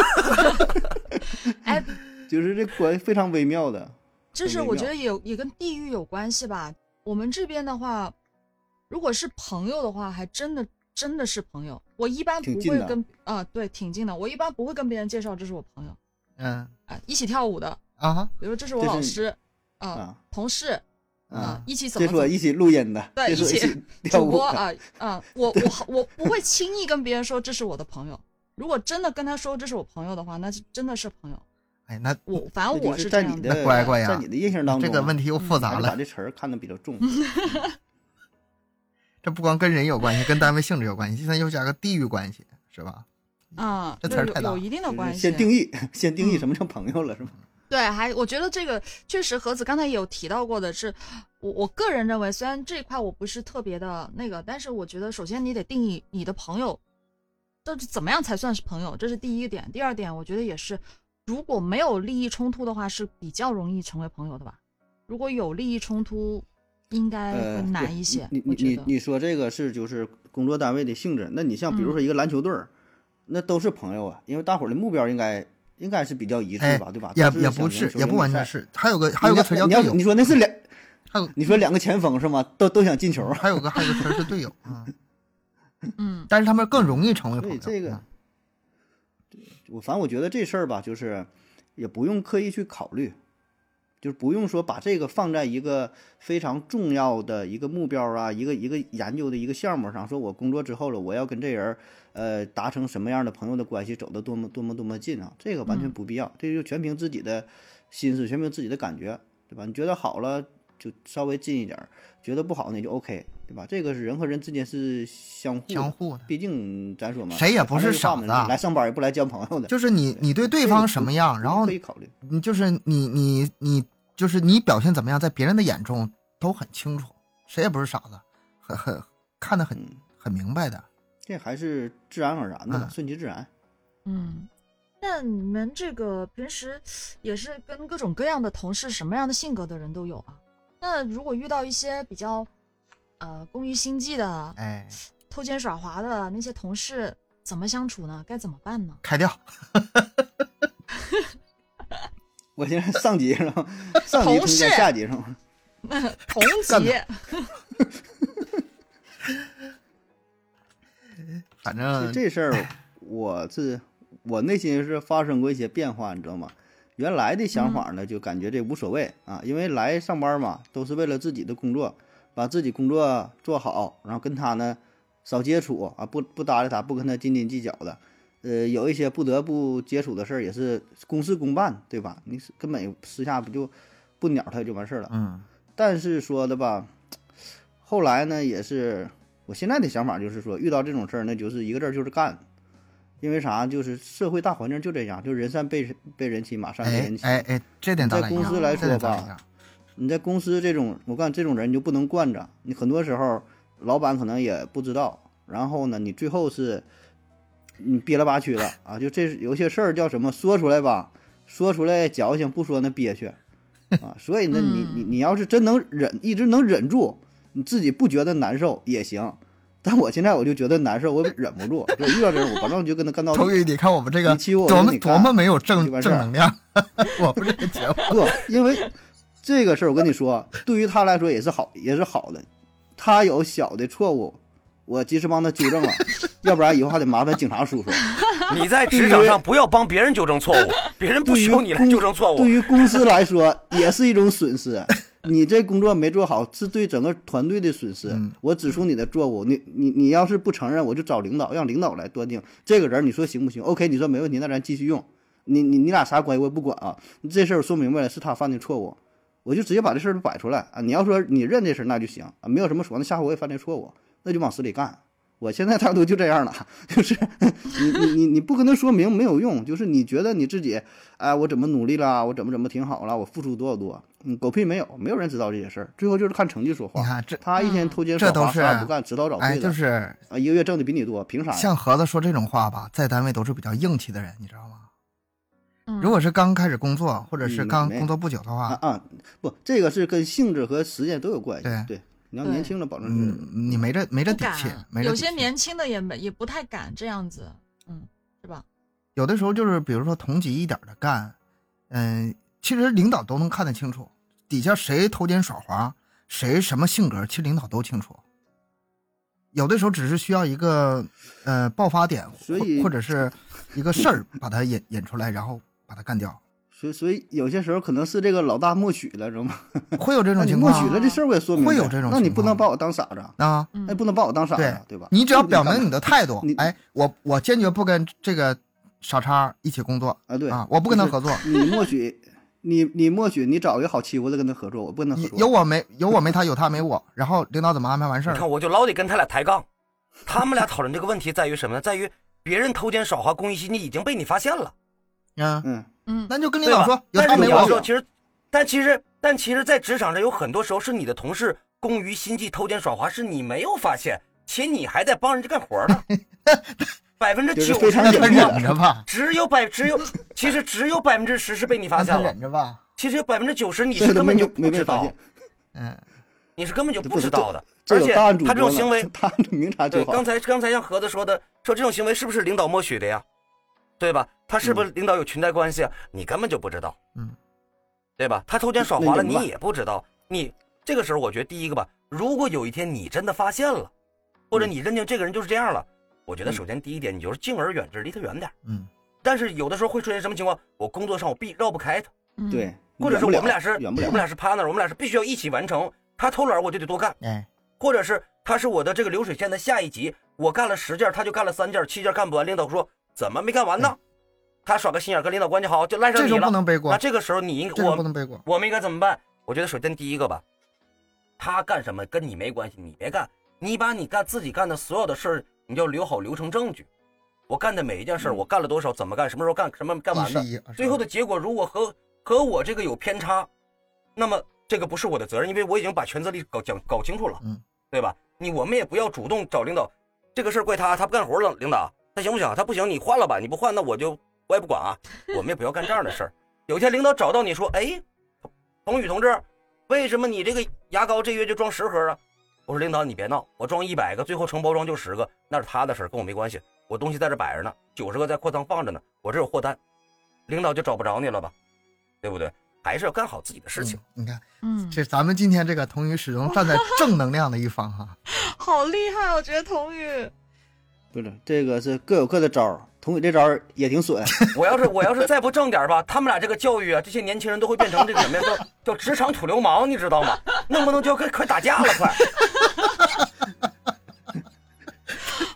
哎，就是这关系非常微妙的。就是我觉得也也跟地域有关系吧。我们这边的话，如果是朋友的话，还真的真的是朋友。我一般不会跟啊、对，挺近的。我一般不会跟别人介绍这是我朋友嗯啊、一起跳舞的，啊比如这是我老师啊、啊同事啊、啊，一起怎么怎么这是我一起录音的，对一起。主播啊啊、我我我不会轻易跟别人说这是我的朋友。如果真的跟他说这是我朋友的话，那就真的是朋友。哎，那我反正这就是在你的。乖乖呀在你的印象当中啊，这个问题又复杂了把了。这词儿看得比较重。这不光跟人有关系，跟单位性质有关系，现在又加个地域关系，是吧？啊，这词儿太大了有一定的关系。先定义，先定义嗯什么叫朋友了，是吧？对，还我觉得这个确实，盒子刚才也有提到过的是，我我个人认为，虽然这一块我不是特别的那个，但是我觉得首先你得定义你的朋友，到底怎么样才算是朋友，这是第一点。第二点，我觉得也是，如果没有利益冲突的话，是比较容易成为朋友的吧。如果有利益冲突，应该难一些。你你你你说这个是就是工作单位的性质，那你像比如嗯说一个篮球队儿，那都是朋友啊，因为大伙儿的目标应该应该是比较一致哎吧，对吧？也也不是，也不完全是，还有个还有个词叫你要队友你，说那是两，还有你说两个前锋是吗？都都想进球，还有个还有个词是队友啊，嗯 但是他们更容易成为朋友。对这个嗯我反正我觉得这事儿吧，就是也不用刻意去考虑，就是不用说把这个放在一个非常重要的一个目标啊，一个一个研究的一个项目上，说我工作之后了，我要跟这人儿呃达成什么样的朋友的关系，走得多么多么多么近啊，这个完全嗯不必要，这就全凭自己的心思，全凭自己的感觉，对吧？你觉得好了就稍微近一点儿，觉得不好呢就 OK，对吧？这个是人和人之间是相互相互的，毕竟咱说嘛，谁也不是傻子来上班也不来交朋友的，就是你你对对方什么样，然后可以考虑。你就是你你你就是你表现怎么样，在别人的眼中都很清楚，谁也不是傻子，很很看得很嗯，很明白的。这还是自然而然的顺其自然。嗯，那你们这个平时也是跟各种各样的同事，什么样的性格的人都有啊？那如果遇到一些比较呃工于心计的、哎，偷奸耍滑的那些同事，怎么相处呢？该怎么办呢？开掉，我现在上级上，上级通同事奸下级上，同干级，反正这事儿我是我内心是发生过一些变化，你知道吗？原来的想法呢，就感觉这无所谓啊，因为来上班嘛，都是为了自己的工作，把自己工作做好，然后跟他呢少接触啊，不不搭理他，不跟他斤斤计较的。呃，有一些不得不接触的事儿，也是公事公办，对吧？你是根本私下不就不鸟他就完事儿了。嗯但是说的吧，后来呢，也是我现在的想法，就是说遇到这种事儿，那就是一个字儿就是干。因为啥？就是社会大环境就这样，就人善被被人欺，马善被哎人欺。哎哎，这点在公司来说吧你在公司这种，我告诉你，这种人你就不能惯着。你很多时候，老板可能也不知道，然后呢，你最后是，你憋了吧屈了啊！就这有些事儿叫什么？说出来吧，说出来矫情，不说那憋屈啊。所以呢，你你你要是真能忍，一直能忍住，你自己不觉得难受也行。但我现在我就觉得难受，我忍不住。就遇到这种，我保证就跟他干到底。你看我们这个你欺负我多么多么没有正正能量，我们这个节目不，因为这个事儿，我跟你说，对于他来说也是好，也是好的。他有小的错误，我及时帮他纠正了，要不然以后还得麻烦警察叔叔。你在职场上不要帮别人纠正错误，别人不需要你来纠正错误对。于公司来说也是一种损失。你这工作没做好，是对整个团队的损失。嗯我指出你的错误，你你你要是不承认，我就找领导，让领导来断定这个人，你说行不行？OK，你说没问题，那咱继续用。你你你俩啥关系我也不管啊，这事儿我说明白了是他犯的错误，我就直接把这事儿摆出来啊。你要说你认这事儿那就行啊，没有什么说，那下回我也犯这错误，那就往死里干。我现在态度就这样了，就是你你你你不跟他说明没有用，就是你觉得你自己，哎，我怎么努力啦，我怎么怎么挺好了，我付出多少多，嗯，狗屁没有，没有人知道这些事儿，最后就是看成绩说话。你看这他一天偷奸耍滑，这都是啥也不干，指导找哎，对的，就是啊，一个月挣的比你多，凭啥？像盒子说这种话吧，在单位都是比较硬气的人，你知道吗？嗯如果是刚开始工作，或者是刚工作不久的话，啊啊，不，这个是跟性质和时间都有关系。对对，你要年轻的，保证是嗯，你没这没这底气，没这有些年轻的也没也不太敢这样子，嗯，是吧？有的时候就是比如说同级一点的干，嗯、其实领导都能看得清楚，底下谁偷奸耍滑，谁什么性格，其实领导都清楚。有的时候只是需要一个呃爆发点，所以或或者是一个事儿把它引引出来，然后把它干掉，所以所以有些时候可能是这个老大默许了，知道吗？会有这种情况默许了这事儿我也说明白，会有这种那你不能把我当傻子，啊。嗯那不能把我当傻子，对吧？你只要表明你的态度你，哎，我我坚决不跟这个傻叉一起工作啊，对啊，我不跟他合作，你默许，你你默许，你找一个好欺负的跟他合作，我不跟他合作。有我没有我没他，有他没我，然后领导怎么安排完事儿你看，我就老得跟他俩抬杠。他们俩讨论这个问题在于什么呢？在于别人偷奸耍滑、公益心机已经被你发现了，嗯，嗯，嗯，那就跟领导说有但他没我是有的时候，其实，但其实，但其实，在职场上有很多时候是你的同事工于心计、偷奸耍滑，是你没有发现，且你还在帮人家干活呢。百分之九十的忍着吧，只有百只有，其实只有百分之十是被你发现了，忍着吧，其实有百分之九十你是根本就不知道嗯，你是根本就不知道的。而且他这种行为，他明察对，刚。才刚才像盒子说的，说这种行为是不是领导默许的呀？对吧？他是不是领导有裙带关系啊？你根本就不知道，嗯，对吧？他偷奸耍滑了，你也不知道。你这个时候，我觉得第一个吧，如果有一天你真的发现了，或者嗯你认定这个人就是这样了，我觉得首先第一点，你就是敬而远之，离他远点。嗯，但是有的时候会出现什么情况？我工作上我必绕不开他，嗯，对，或者是我们俩是我们。俩是 partner，我们俩是必须要一起完成。他偷懒我就得多干，哎，或者是他是我的这个流水线的下一级，我干了十件，他就干了三件，七件干不完，领导说怎么没干完呢？他耍个心眼，跟领导关系好，就赖上你了。这时候不。能背锅。那，这个时候你应这时候不我能背锅，我们应该怎么办？我觉得首先第一个吧，他干什么跟你没关系，你别干，你把你干自己干的所有的事儿，你就留好流程证据。我干的每一件事我干了多少，怎么干，什么时候干，什么干完的最后的结果如果和和我这个有偏差，那么这个不是我的责任，因为我已经把权责力搞讲搞清楚了，嗯，对吧？你我们也不要主动找领导，这个事儿怪他，他不干活了，领导他行不行？他不行，你换了吧，你不换那我就我也不管啊，我们也不要干这样的事儿。有一天领导找到你说，哎，童宇同志，为什么你这个牙膏这月就装十盒啊？我说领导你别闹，我装一百个，最后成包装就十个，那是他的事儿，跟我没关系。我东西在这摆着呢，九十个在货仓放着呢，我这有货单，领导就找不着你了吧？对不对？还是要干好自己的事情。嗯你看，嗯，这咱们今天这个童宇始终站在正能量的一方哈，好厉害，我觉得童宇，不是这个是各有各的招儿，童宇这招儿也挺损。我要是我要是再不正点儿吧，他们俩这个教育啊，这些年轻人都会变成这个什么呀？叫叫职场土流氓，你知道吗？弄不弄就要快快打架了，快！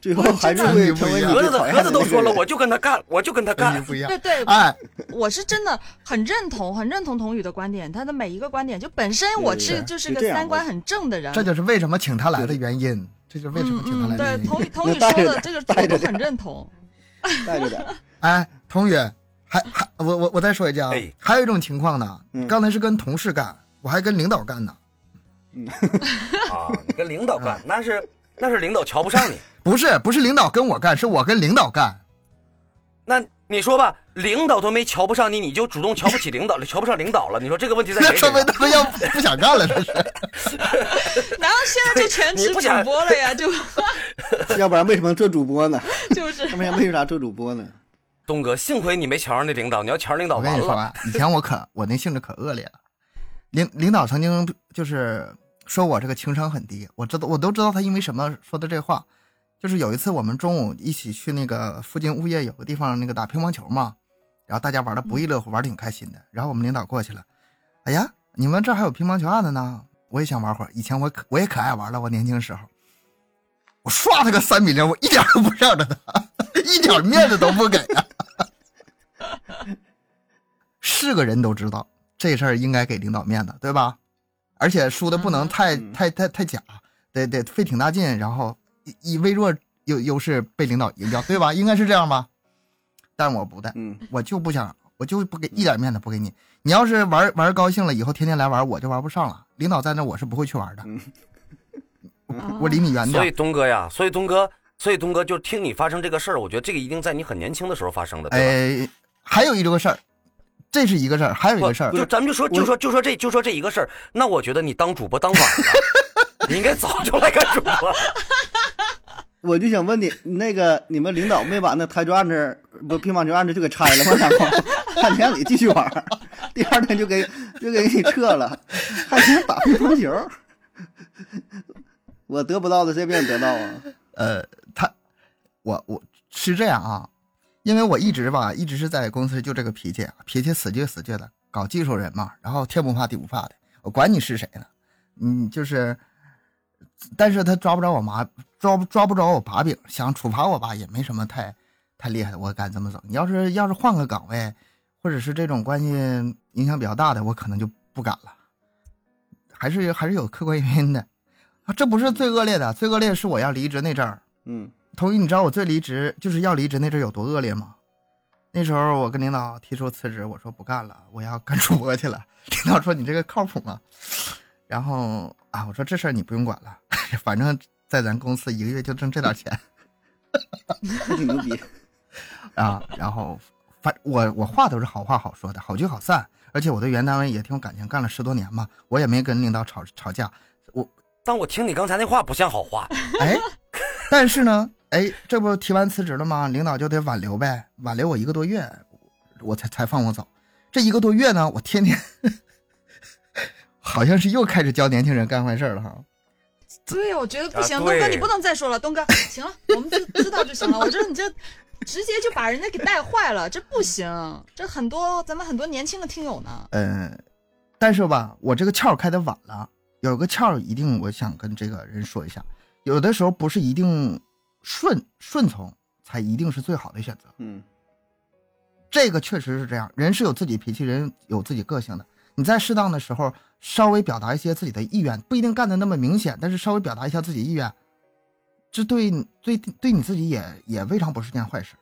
最后还是会成为你盒子盒子都说了，我就跟他干，我就跟他干。不一样对，对，哎，我是真的很认同，很认同童宇的观点，他的每一个观点，就本身我是就是个三观很正的人，这就是为什么请他来的原因，这就是为什么请他嗯嗯，对，来的原因。童宇童宇带着点说的这个我都很认同，带着点。哎，童宇，还还我我我再说一句啊哎，还有一种情况呢，嗯刚才是跟同事干，我还跟领导干呢，啊，你跟领导干，那是那是领导瞧不上你。不是不是领导跟我干，是我跟领导干。那你说吧，领导都没瞧不上你，你就主动瞧不起领导了，瞧不上领导了。你说这个问题在那 谁身上？说明他们要不想干了，这是。然后现在就全职主你不想播了呀，就 要不然为什么做主播呢？就是要不然为啥做主播呢？东哥，幸亏你没瞧上那领导，你要瞧上领导我跟。你说啊，以前我可我那性质可恶劣了，领领导曾经就是说我这个情商很低，我知道我都知道他因为什么说的这话，就是有一次我们中午一起去那个附近物业有个地方那个打乒乓球嘛，然后大家玩的不亦乐乎，玩的挺开心的，然后我们领导过去了，哎呀，你们这还有乒乓球案子呢，我也想玩会儿。以前我可我也可爱玩了，我年轻时候，我刷他个三比零，我一点都不让着他，一点面子都不给啊。是个人都知道这事儿应该给领导面子，对吧？而且输的不能太嗯太太太假，得得费挺大劲，然后以以微弱优优势被领导赢掉，对吧？应该是这样吧？但我不带，嗯，我就不想，我就不给一点面子不给你。你要是玩玩高兴了，以后天天来玩，我就玩不上了。领导在那，我是不会去玩的。嗯我我离你远点所以。东哥呀，所以东哥，所以东哥就听你发生这个事儿，我觉得这个一定在你很年轻的时候发生的，对吧？哎，还有一个事儿，这是一个事儿，还有一个事儿，就咱们就说就说就说这就说这一个事儿，那我觉得你当主播当晚了，你应该早就来干主播。我就想问你，那个你们领导没把那台球案子不乒乓球案子就给拆了吗？然后还得让你继续玩，第二天就给就给你撤了，还想打乒乓球？我得不到的谁别人得到啊？呃，他，我我是这样啊，因为我一直吧，一直是在公司就这个脾气，脾气死倔死倔的，搞技术人嘛，然后天不怕地不怕的，我管你是谁呢，嗯，就是，但是他抓不着我妈，抓不抓不着我把柄，想处罚我吧，也没什么太太厉害的，我敢这么整。你要是要是换个岗位，或者是这种关系影响比较大的，我可能就不敢了，还是还是有客观原因的。啊，这不是最恶劣的，最恶劣是我要离职那阵儿。嗯同意，你知道我最离职就是要离职那阵儿有多恶劣吗？那时候我跟领导提出辞职，我说不干了，我要干主播去了。领导说你这个靠谱吗？然后啊，我说这事儿你不用管了，反正在咱公司一个月就挣这点钱 还挺牛逼。啊。然后反我我话都是好话好说的，好聚好散。而且我对原单位也挺有感情，干了十多年嘛，我也没跟领导吵吵架。我但我听你刚才那话不像好话，哎，但是呢，哎，这不提完辞职了吗？领导就得挽留呗，挽留我一个多月，我才才放我走。这一个多月呢，我天天 好像是又开始教年轻人干坏事了哈。对，我觉得不行，啊东哥你不能再说了，东哥，行了，我们知知道就行了。我觉得你这直接就把人家给带坏了，这不行。这很多咱们很多年轻的听友呢，嗯，但是吧，我这个窍开的晚了，有个窍一定我想跟这个人说一下，有的时候不是一定顺顺从才一定是最好的选择。嗯这个确实是这样，人是有自己脾气，人有自己个性的。你在适当的时候稍微表达一些自己的意愿，不一定干的那么明显，但是稍微表达一下自己意愿，这对你对对你自己也也未尝不是件坏事，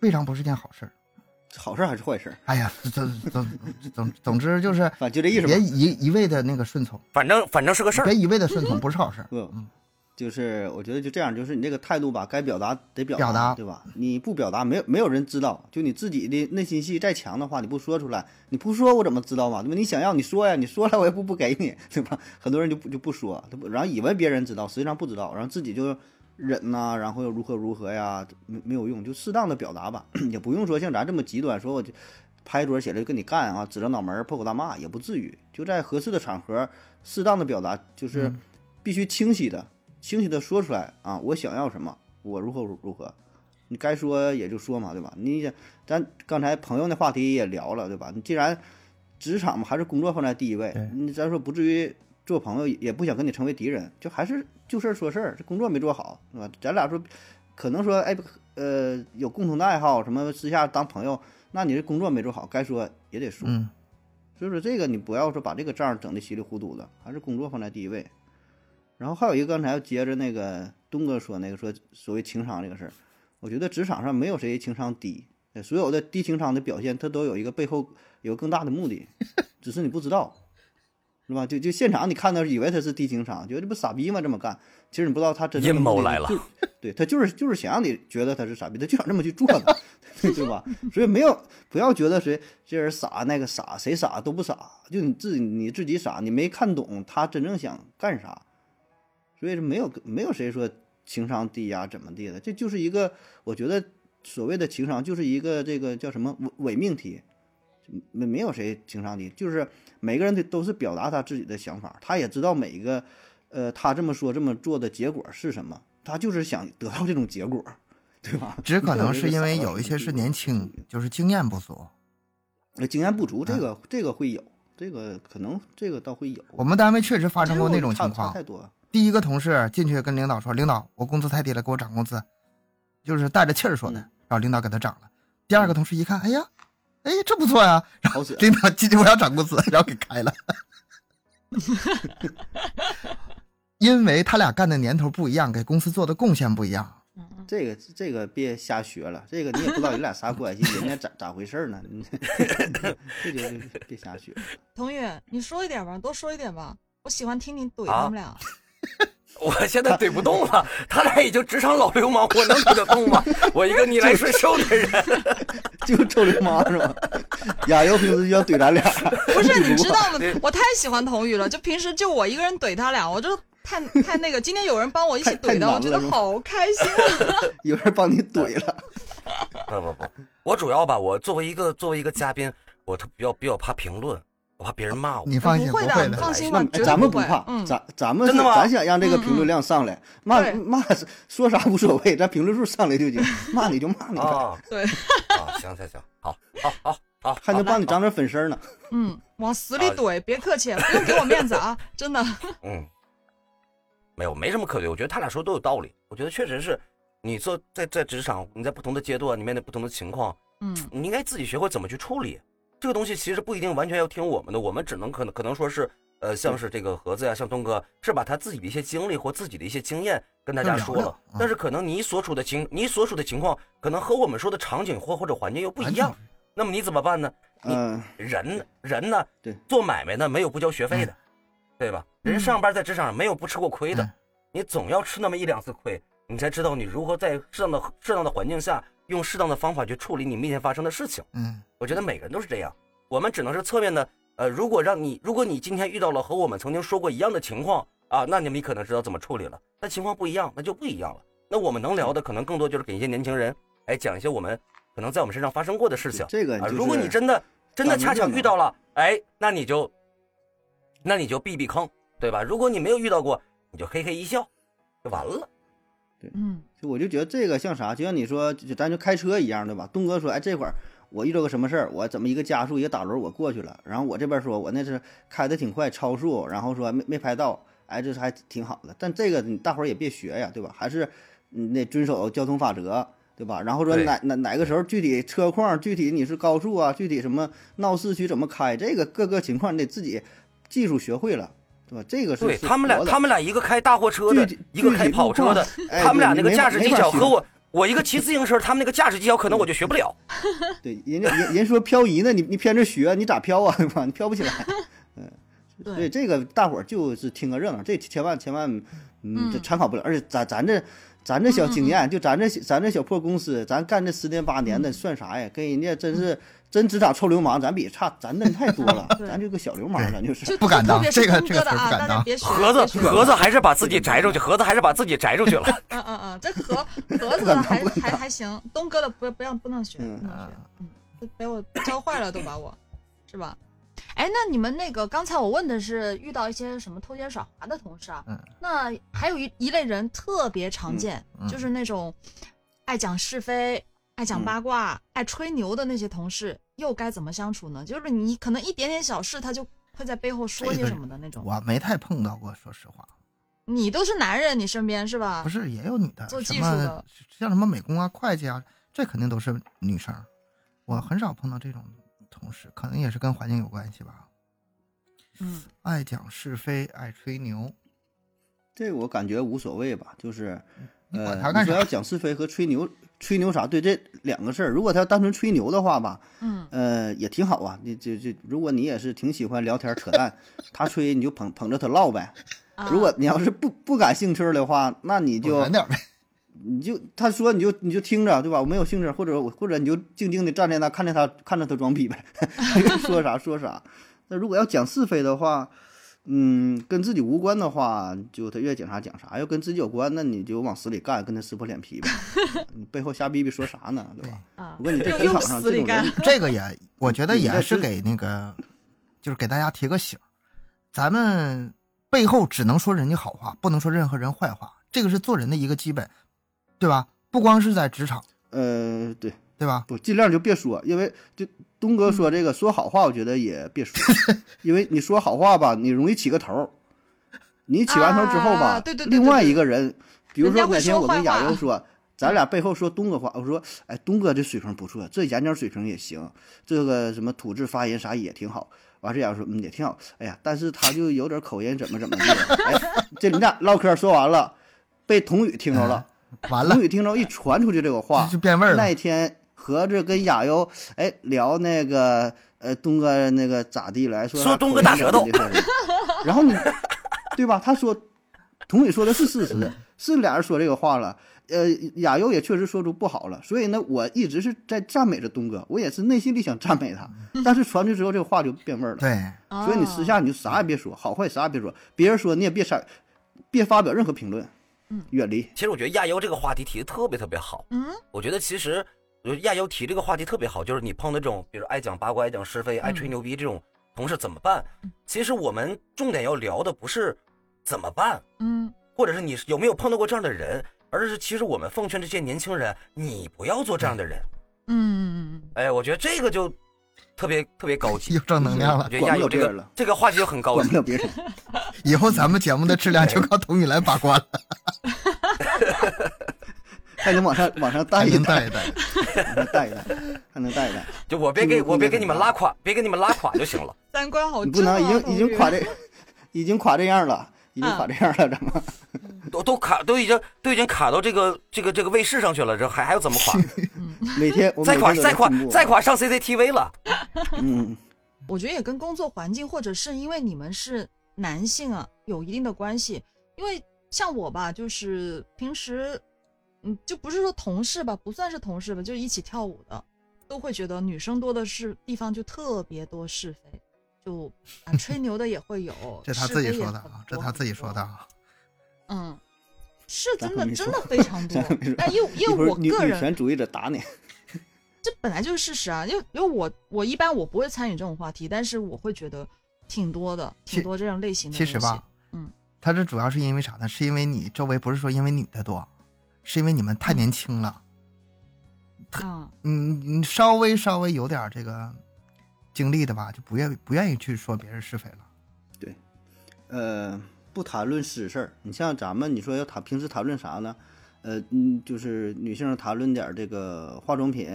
未尝不是件好事。好事还是坏事？哎呀，总总总总之就是反正就这意思别。一一味的那个顺从，反正反正是个事儿别。一味的顺从不是好事。嗯嗯，就是我觉得就这样，就是你这个态度吧，该表达得表表达对吧？你不表达，没有没有人知道。就你自己的内心戏再强的话，你不说出来，你不说我怎么知道嘛？对吧？你想要你说呀，你说了我也不不给你，对吧？很多人就不就不说，他不然后以为别人知道，实际上不知道，然后自己就忍呐、然后又如何如何呀，没没有用，就适当的表达吧，也不用说像咱这么极端，说我就拍桌起来就跟你干啊，指着脑门破口大骂，也不至于。就在合适的场合，适当的表达，就是嗯必须清晰的、清晰的说出来啊，我想要什么，我如何如如何。你该说也就说嘛，对吧？你想，咱刚才朋友那话题也聊了，对吧？你既然职场嘛，还是工作放在第一位，你咱说不至于做朋友，也不想跟你成为敌人，就还是就事儿说事儿，这工作没做好，对吧？咱俩说，可能说，哎，呃，有共同的爱好，什么私下当朋友，那你这工作没做好，该说也得说。嗯，所以说这个你不要说把这个账整的稀里糊涂的，还是工作放在第一位。然后还有一个刚才要接着那个东哥说那个说所谓情商这个事儿，我觉得职场上没有谁情商低，呃所有的低情商的表现，他都有一个背后有更大的目的，只是你不知道，是吧？就就现场你看到以为他是低情商，觉得这不傻逼吗？这么干，其实你不知道他真的阴谋来了对他就是就是想让你觉得他是傻逼，他就想这么去做的，对吧？所以没有不要觉得谁这人傻那个傻，谁傻都不傻，就你自己你自己傻，你没看懂他真正想干啥，所以说没有没有谁说情商低呀、怎么地的，这就是一个我觉得所谓的情商就是一个这个叫什么伪伪命题，没没有谁情商低，就是每个人的都是表达他自己的想法，他也知道每一个呃他这么说这么做的结果是什么，他就是想得到这种结果，对吧？只可能是因为有一些是年。轻，就是经验不足。呃，经验不足，这个、这个会有，这个可能这个倒会有。我们单位确实发生过那种情况差太。多。第一个同事进去跟领导说：“领导，我工资太低了，给我涨工资。”就是带着气儿说的，嗯然后领导给他涨了。第二个同事一看，哎呀，哎，这不错呀，然后领导进去我要涨工资，然后给开了。因为他俩干的年头不一样，给公司做的贡献不一样。这个这个别瞎学了，这个你也不知道你俩啥关系，人家咋咋回事呢？你这就别瞎学。童宇，你说一点吧，多说一点吧，我喜欢听你怼啊他们俩。我现在怼不动了，他俩已经职场老流氓，我能怼得动吗？我一个逆来顺受的人，就臭流氓是吧？亚优平时就要怼咱俩，不是，你知道吗？我太喜欢童宇了，就平时就我一个人怼他俩，我就太太那个。今天有人帮我一起怼的，我觉得好开心啊！有人帮你怼了。不不不，我主要吧，我作为一个作为一个嘉宾，我特比较比较怕评论，我怕别人骂我。你放心，不会会的，放心吧，咱们不怕，嗯，咱咱们真的吗咱想让这个评论量上来，骂对骂说啥无所谓，咱评论数上来就行，骂你就骂你呗，啊对，啊，行行行，好，好，好，好，还能帮你涨点粉丝呢。嗯，往死里怼，别客气，不用给我面子啊，真的。嗯，没有，没什么可怼。我觉得他俩说的都有道理。我觉得确实是，你做在在职场，你在不同的阶段，你面对不同的情况，嗯你应该自己学会怎么去处理。这个东西其实不一定完全要听我们的，我们只能可能可能说是，呃，像是这个盒子呀，像东哥，是把他自己的一些经历或自己的一些经验跟大家说了。但是可能你所处的情，你所处的情况，可能和我们说的场景或或者环境又不一样。那么你怎么办呢？你嗯，人人呢，对，做买卖呢没有不交学费的，对吧？人嗯上班在职场上没有不吃过亏的，嗯你总要吃那么一两次亏，你才知道你如何在适当的适当的环境下，用适当的方法去处理你面前发生的事情。嗯，我觉得每个人都是这样，我们只能是侧面的，呃，如果让你，如果你今天遇到了和我们曾经说过一样的情况啊，那你们可能知道怎么处理了。那情况不一样，那就不一样了。那我们能聊的可能更多就是给一些年轻人，哎，讲一些我们可能在我们身上发生过的事情。啊，这个就是如果你真的真的恰巧遇到了，哎，那你就，那你就避避坑，对吧？如果你没有遇到过，你就嘿嘿一笑，就完了。对嗯就我就觉得这个像啥，就像你说，就咱就开车一样，对吧？东哥说，哎，这会儿我遇到个什么事儿，我怎么一个加速一个打轮我过去了，然后我这边说我那是开的挺快，超速，然后说没没拍到，哎，这还挺好的。但这个你大伙儿也别学呀，对吧？还是你得遵守交通法则，对吧？然后说哪哪哪个时候具体车况，具体你是高速啊，具体什么闹市区怎么开，这个各个情况你得自己技术学会了，对吧？这个对他们俩，他们俩一个开大货车的，一个开跑车的，哎他们俩那个驾驶技巧和我，我一个骑自行车，他们那个驾驶技巧可能我就学不了。对，人家人人说漂移呢，你你偏着学，你咋漂啊？对吧？你漂不起来。所以对，这个大伙儿就是听个热闹，这千万千万，嗯，这嗯参考不了。而且咱咱这咱这小经验，就咱这咱这小破公司，咱干这十年八年的，算啥呀？跟人家真是真职场臭流氓，咱比差咱嫩太多了，咱这个小流氓，咱就是。就不敢当特别是这个这个东哥的啊，词不敢当大家别学。盒子盒子还是把自己摘出去，盒子还是把自己摘出去了。嗯嗯嗯，这盒盒子还还还行，东哥的不不让不能学，嗯不能学，嗯，都被我教坏了都把我，是吧？哎，那你们那个刚才我问的是遇到一些什么偷奸耍滑的同事啊？嗯那还有一一类人特别常见，嗯嗯就是那种爱讲是非、爱讲嗯八卦、爱吹牛的那些同事，又该怎么相处呢？就是你可能一点点小事，他就会在背后说些什么的那种。我没太碰到过，说实话。你都是男人，你身边是吧？不是也有女的，做技术的像什么美工啊、会计啊，这肯定都是女生。我很少碰到这种同事，可能也是跟环境有关系吧。嗯爱讲是非，爱吹牛，这我感觉无所谓吧，就是，管他干啥你说要讲是非和吹牛，吹牛啥？对，这两个事儿。如果他要单纯吹牛的话吧，嗯呃，也挺好啊。你就就如果你也是挺喜欢聊天扯淡，他吹你就捧捧着他唠呗。啊如果你要是不不感兴趣的话，那你就远点呗。你就他说你就你就听着，对吧？我没有兴趣，或者我或者你就静静的站在那看着他看着他装逼呗，说啥说啥。那如果要讲是非的话，嗯，跟自己无关的话，就他愿意讲啥讲啥；要跟自己有关，那你就往死里干，跟他撕破脸皮呗。你背后瞎逼逼说啥呢？对吧？啊，我跟你这职场上死里干这种人，这个也，我觉得也是给那个，就是给大家提个醒，咱们背后只能说人家好话，不能说任何人坏话，这个是做人的一个基本，对吧？不光是在职场，呃，对，对对吧？不尽量就别说，因为就东哥说这个说好话，我觉得也别说，因为你说好话吧，你容易起个头儿。你起完头之后吧，啊对对对对另外一个人，比如说哪天我跟亚优说，咱俩背后说东哥话，我说，哎，东哥这水平不错，这演讲水平也行，这个什么吐字发音啥也挺好。完事亚优说，嗯，也挺好。哎呀，但是他就有点口音，怎么怎么的。哎，这你俩唠嗑说完了，被童宇听着了。完了童宇听着一传出去这个话，就就变味儿了那一天合着跟亚优哎聊那个呃东哥那个咋地了，还说说东哥大舌头然后你对吧？他说童伟说的是事实，是俩人说这个话了。呃，亚优也确实说出不好了，所以呢，我一直是在赞美着东哥，我也是内心里想赞美他，但是传出去之后，这个话就变味儿了。对，所以你私下你就啥也别说，好坏啥也别说，别人说你也别删，别发表任何评论，远离。其实我觉得亚优这个话题提的特别特别好。嗯，我觉得其实，我觉得亚优提这个话题特别好，就是你碰到这种，比如爱讲八卦、爱讲是非、爱吹牛逼这种同事怎么办？其实我们重点要聊的不是怎么办，嗯或者是你有没有碰到过这样的人，而是其实我们奉劝这些年轻人，你不要做这样的人。嗯嗯哎，我觉得这个就特别特别高级又。正能量了。我觉得亚优这个这个话题就很高级。了别人，以后咱们节目的质量就靠童宇来把关了，还能往上往上带一带，带一带。带一带，还能带一带。就我别给我别给你们拉垮，别给你们拉垮就行了。三观好你正啊，不能已经已经垮这，已经垮这样了，已经啊垮这样了，怎么？都 都卡都已经都已经卡到这个这个这个卫视上去了，这还还要怎么垮？每天我再垮再垮再垮上 CCTV 了。嗯，我觉得也跟工作环境，或者是因为你们是男性啊，有一定的关系。因为像我吧，就是平时，嗯，就不是说同事吧，不算是同事吧，就是一起跳舞的，都会觉得女生多的是地方就特别多是非，就啊吹牛的也会有，这他自己说的啊，这他自己说的啊。嗯，是真的真的非常 多咱可没说。哎，因为因为我个人女权主义者打你，这本来就是事实啊，因为因为我我一般我不会参与这种话题，但是我会觉得挺多的，挺多这种类型的。其实吧，，嗯，他这主要是因为啥呢？是因为你周围不是说因为女的多，是因为你们太年轻了。啊，嗯，你稍微稍微有点这个经历的吧，就不愿意不愿意去说别人是非了。对呃，不谈论私事儿。你像咱们，你说要谈平时谈论啥呢？呃，嗯，就是女性谈论点儿这个化妆品，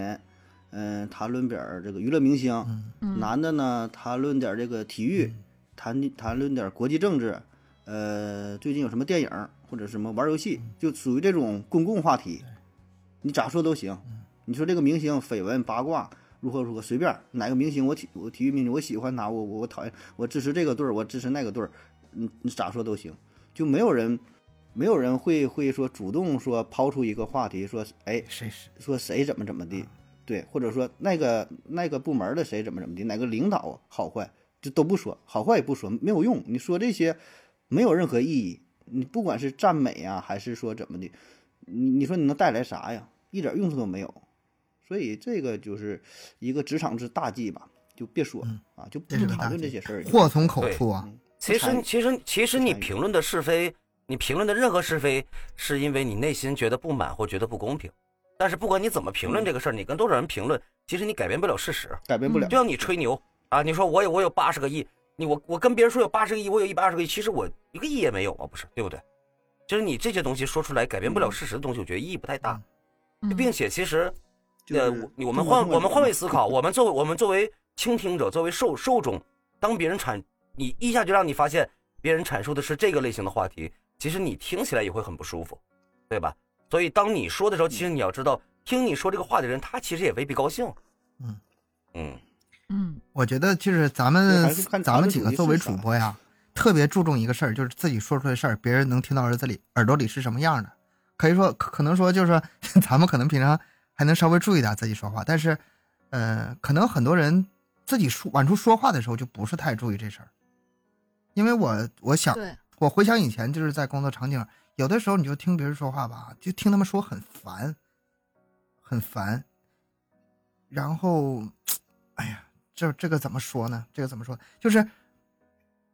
嗯、谈论点儿这个娱乐明星。男的呢，谈论点儿这个体育，谈谈论点儿国际政治，呃，最近有什么电影儿或者什么玩游戏，就属于这种公共话题，你咋说都行。你说这个明星绯闻八卦如何如何，随便哪个明星我体我体育明星我喜欢他，我我我讨厌我支持这个队儿，我支持那个队儿，你你咋说都行，就没有人没有人会会说主动说抛出一个话题说，哎，谁是？说谁怎么怎么地，对，或者说那个那个部门的谁怎么怎么地，哪个领导好坏就都不说，好坏也不说，没有用。你说这些没有任何意义。你不管是赞美啊，还是说怎么的，你你说你能带来啥呀？一点用处都没有。所以这个就是一个职场之大忌吧，就别说、嗯啊，就不谈论这些事儿。祸从口出啊。其实其实其实你评论的是非，你评论的任何是非，是因为你内心觉得不满或觉得不公平。但是不管你怎么评论这个事儿，你跟多少人评论，其实你改变不了事实。改变不了嗯就。像你吹牛啊，你说我有我有八十个亿，你我我跟别人说有八十个亿，我有一百二十个亿，其实我一个亿也没有啊，不是对不对？就是你这些东西说出来改变不了事实的东西，我觉得意义不太大，嗯并且其实，呃，我我们换我们换位思考，我们作为我们作为倾听者，作为受受众，当别人阐你一下就让你发现别人阐述的是这个类型的话题，其实你听起来也会很不舒服，对吧？所以当你说的时候，其实你要知道，听你说这个话的人，他其实也未必高兴。嗯嗯，嗯我觉得就是咱们咱们几个作为主播呀，特别注重一个事儿，就是自己说出来的事儿，别人能听到耳子里耳朵里是什么样的。可以说可可能说就是说 咱们可能平常还能稍微注意点自己说话，但是呃，可能很多人自己说往出说话的时候就不是太注意这事儿。因为我我想对，我回想以前就是在工作场景，有的时候你就听别人说话吧，就听他们说很烦，很烦。然后，哎呀，这这个怎么说呢？这个怎么说？就是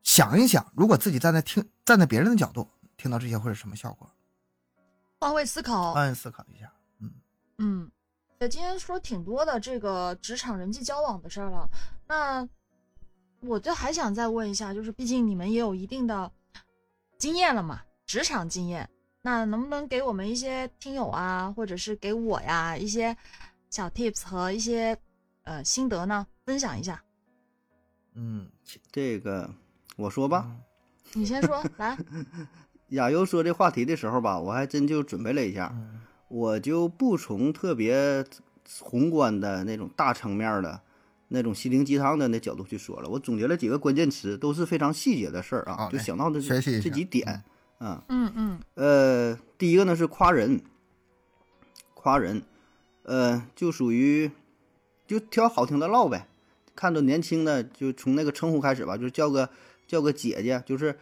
想一想，如果自己站在听站在别人的角度听到这些会是什么效果？换位思考，换位思考一下。嗯，嗯，对，今天说挺多的这个职场人际交往的事儿了。那我就还想再问一下，就是毕竟你们也有一定的经验了嘛，职场经验，那能不能给我们一些听友啊，或者是给我呀一些小 tips 和一些呃心得呢？分享一下。嗯，这个我说吧，你先说，来。亚优说这话题的时候吧，我还真就准备了一下，嗯我就不从特别宏观的那种大层面的那种心灵鸡汤的那角度去说了。我总结了几个关键词，都是非常细节的事儿啊，就想到的学习一下这几点啊。嗯嗯呃，第一个呢是夸人，夸人，呃，就属于就挑好听的唠呗。看着年轻的，就从那个称呼开始吧，就是叫个叫个姐姐，就是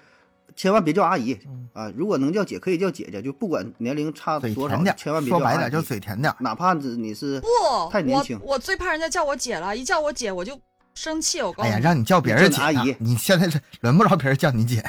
千万别叫阿姨嗯啊。如果能叫姐，可以叫姐姐，就不管年龄差多少点，，千万别叫阿姨。说白点就嘴甜点。哪怕是你是不，太年轻我我最怕人家叫我姐了，一叫我姐我就生气。我告诉你哎呀，让你叫别人姐你阿姨你现在是轮不着别人叫你姐。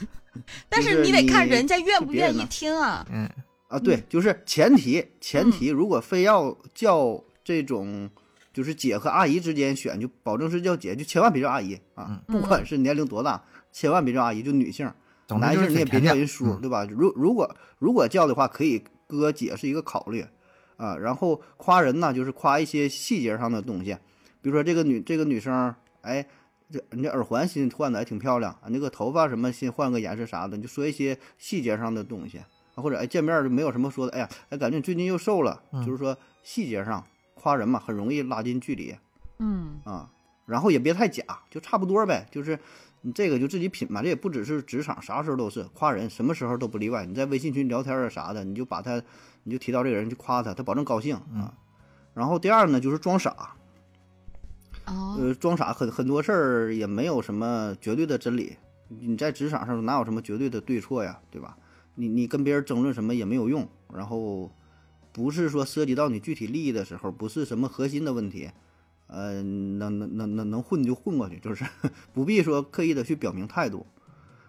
但是你得看人家愿不愿意听啊。嗯，啊，对，就是前提前提，如果非要叫这种，就是姐和阿姨之间选，就保证是叫姐，就千万别叫阿姨啊，不管是年龄多大，千万别叫阿姨，就女性，男性你也别叫人叔，嗯对吧？如如果如果叫的话，可以哥姐是一个考虑啊。然后夸人呢，就是夸一些细节上的东西，比如说这个女这个女生，哎。这人家耳环新换的还挺漂亮啊，那个头发什么新换个颜色啥的，你就说一些细节上的东西啊，或者哎见面就没有什么说的，哎呀，哎感觉你最近又瘦了，嗯就是说细节上夸人嘛，很容易拉近距离嗯啊。然后也别太假，就差不多呗，就是你这个就自己品嘛，这也不只是职场，啥时候都是夸人，什么时候都不例外。你在微信群聊天啊啥的，你就把他，你就提到这个人去夸他，他保证高兴啊。然后第二呢，就是装傻，哦呃，装傻很很多事儿也没有什么绝对的真理，你在职场上哪有什么绝对的对错呀，对吧？你你跟别人争论什么也没有用，然后不是说涉及到你具体利益的时候，不是什么核心的问题，呃，能能能能能混就混过去，就是 不必说刻意的去表明态度。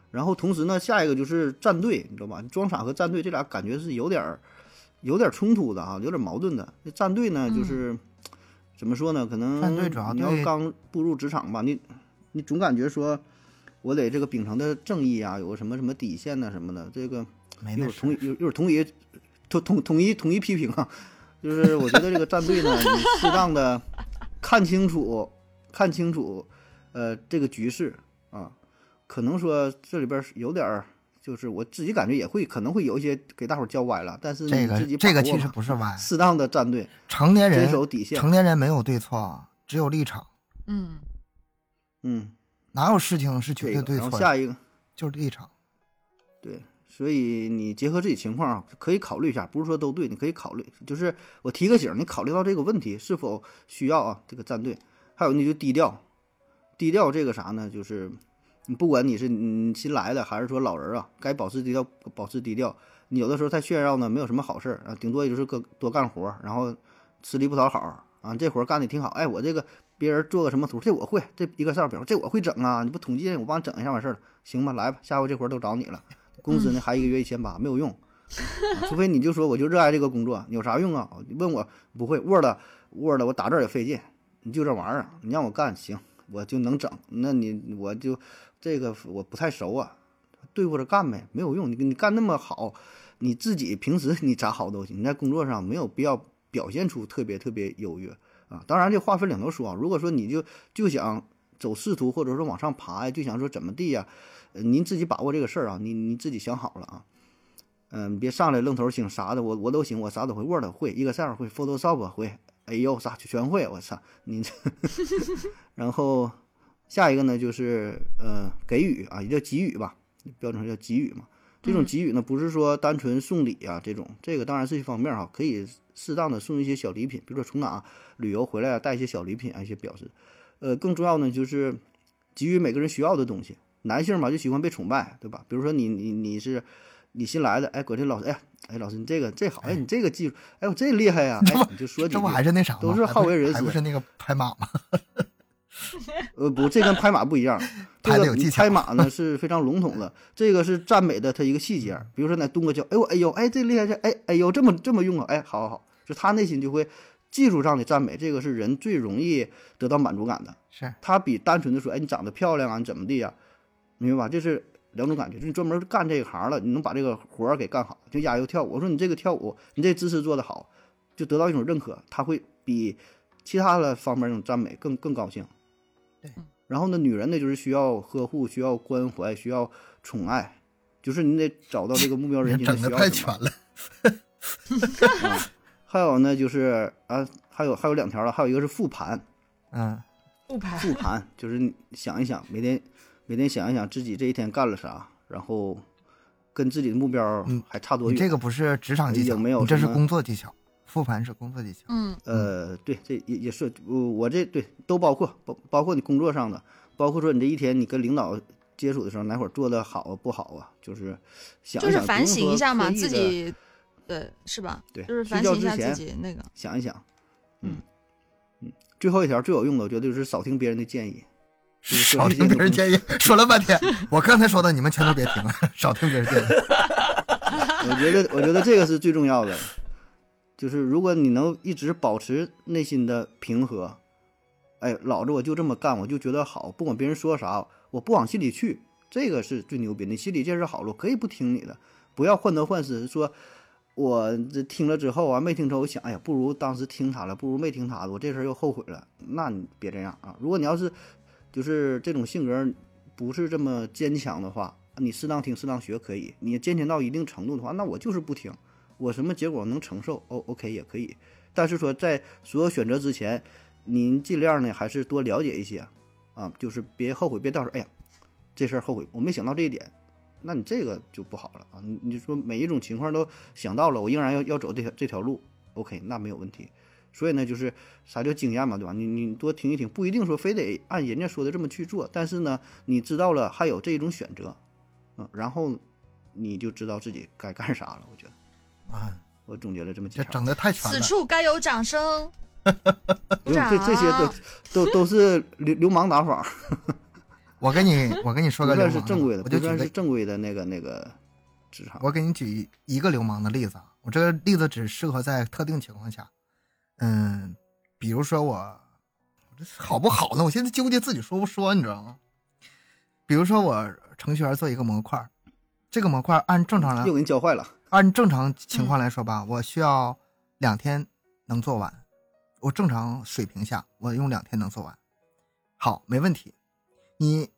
然后同时呢，下一个就是站队，你知道吧？装傻和站队这俩感觉是有点儿有点儿冲突的啊，有点儿矛盾的。那站队呢，就是、怎么说呢？可能你要刚步入职场吧，你你总感觉说，我得这个秉承的正义啊，有个什么什么底线呐、什么的，这个一会没那事儿同一一会儿统一统统统一统一批评啊，就是我觉得这个战队呢，你适当的看清楚看清楚，呃，这个局势啊，可能说这里边有点儿，就是我自己感觉也会可能会有一些给大伙儿教歪了，但是这个这个其实不是歪，适当的站队，成年人坚守底线成年人没有对错，只有立场，嗯嗯，哪有事情是绝，对对错的？然后下一个。就是立场。对，所以你结合自己情况啊，可以考虑一下，不是说都对，你可以考虑。就是我提个醒，你考虑到这个问题是否需要啊这个站队，还有你就低调，低调这个啥呢？就是你不管你是你新来的还是说老人啊，该保持低调保持低调。你有的时候太炫耀呢，没有什么好事儿啊，顶多也就是个多干活，然后吃力不讨好啊，这活干的挺好，哎，我这个别人做个什么图，这我会，这一个 Excel 表，这我会整啊，你不统计，我帮你整一下完事儿了，行吧，来吧，下回这活都找你了。工资呢还一个月一千八，没有用、啊除非你就说我就热爱这个工作，有啥用啊？你问我不会 Word Word 我打字儿也费劲，你就这玩意儿，你让我干行，我就能整。那你我就这个我不太熟啊，对付着干呗，没有用。你你干那么好，你自己平时 你咋好都行，你在工作上没有必要表现出特别特别优越啊。当然这话分两头说啊，如果说你就就想走仕途或者说往上爬呀，就想说怎么地呀，呃您自己把握这个事儿啊，你你自己想好了啊。嗯，别上来愣头青啥的，我我都行，我啥都会，Word 会，Excel 会，Photoshop 会，哎呦啥全会，我操你这。然后下一个呢，就是呃给予啊，也叫给予吧，标准上叫给予嘛。这种嗯给予呢，不是说单纯送礼啊，这种这个当然是一方面哈，可以适当的送一些小礼品，比如说从哪旅游回来啊，带一些小礼品啊，一些表示。呃，更重要呢，就是给予每个人需要的东西。男性嘛，就喜欢被崇拜，对吧？比如说你你你是你新来的，哎，搁这老师，哎呀，哎，老师你这个这好，哎，你这个技术，哎，我这厉害呀，哎，你就说这不。还是那啥吗？都是好为人师还不是那个拍马吗？呃，不，这跟拍马不一样，这个拍马呢是非常笼统的，这个是赞美的它一个细节。比如说，那东哥叫，哎呦哎呦，哎这厉害，这哎哎呦这么这么用啊，哎好好好，就他内心就会技术上的赞美，这个是人最容易得到满足感的。是他比单纯的说，哎，你长得漂亮啊，你怎么地呀、明白吧？这是两种感觉。就你专门干这一行了，你能把这个活儿给干好，就加油跳舞。我说你这个跳舞，你这姿势做得好，就得到一种认可，他会比其他的方面那种赞美更更高兴。对。然后呢，女人呢就是需要呵护，需要关怀，需要宠爱，就是你得找到这个目标人群 整的需要太全了。啊。还有呢，就是啊，还有还有两条了，还有一个是复盘，嗯，复盘复盘就是你想一想，每天每天想一想自己这一天干了啥，然后跟自己的目标嗯还差多远。你这个不是职场技巧，有没有你这是工作技巧，复盘是工作技巧。嗯呃，对，这也也是我我这对都包括包包括你工作上的，包括说你这一天你跟领导接触的时候哪会儿做的好啊不好啊，就是想就是反省一下嘛，自己对是吧？对就是反省一下自己那个。想一想，嗯嗯嗯，最后一条最有用的，我觉得就是少听别人的建议。就是少听别人建议，说了半天，我刚才说的你们全都别听了，少听别人建议。我觉得，我觉得这个是最重要的，就是如果你能一直保持内心的平和，哎，老子我就这么干，我就觉得好，不管别人说啥，我不往心里去，这个是最牛逼的。你心里这是好了，我可以不听你的，不要患得患失，说我这听了之后啊，没听之后，我想，哎呀，不如当时听他了，不如没听他的，我这事儿又后悔了。那你别这样啊！如果你要是就是这种性格不是这么坚强的话，你适当听适当学可以。你坚强到一定程度的话，那我就是不听，我什么结果能承受？O OK 也可以。但是说在所有选择之前，您尽量呢还是多了解一些啊，就是别后悔，别到时候哎呀这事儿后悔，我没想到这一点，那你这个就不好了啊。你你说每一种情况都想到了，我仍然要要走这条这条路，OK 那没有问题。所以呢，就是啥叫经验嘛，对吧？你你多听一听，不一定说非得按人家说的这么去做，但是呢，你知道了还有这种选择，嗯，然后你就知道自己该干啥了。我觉得啊，我总结了这么几条，这整的太全了此。处该有掌声。不用这这些都 都都是流流氓打法，我跟你，我跟你说个流氓算是正规的，我就算是，正规的那个那个职场。我给你举一个流氓的例子啊。我这个例子只适合在特定情况下，嗯，比如说我，我这好不好呢？我现在纠结自己说不说，你知道吗？比如说我程序员做一个模块，这个模块按正常来又给你教坏了，按正常情况来说吧，我需要两天能做完。我正常水平下，我用两天能做完。好，没问题。你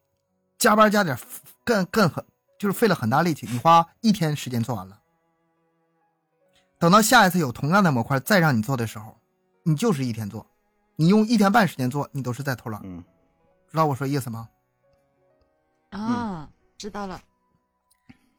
加班加点干干很，就是费了很大力气，你花一天时间做完了。等到下一次有同样的模块再让你做的时候，你就是一天做，你用一天半时间做，你都是在偷懒。嗯，知道我说意思吗？啊，知道了。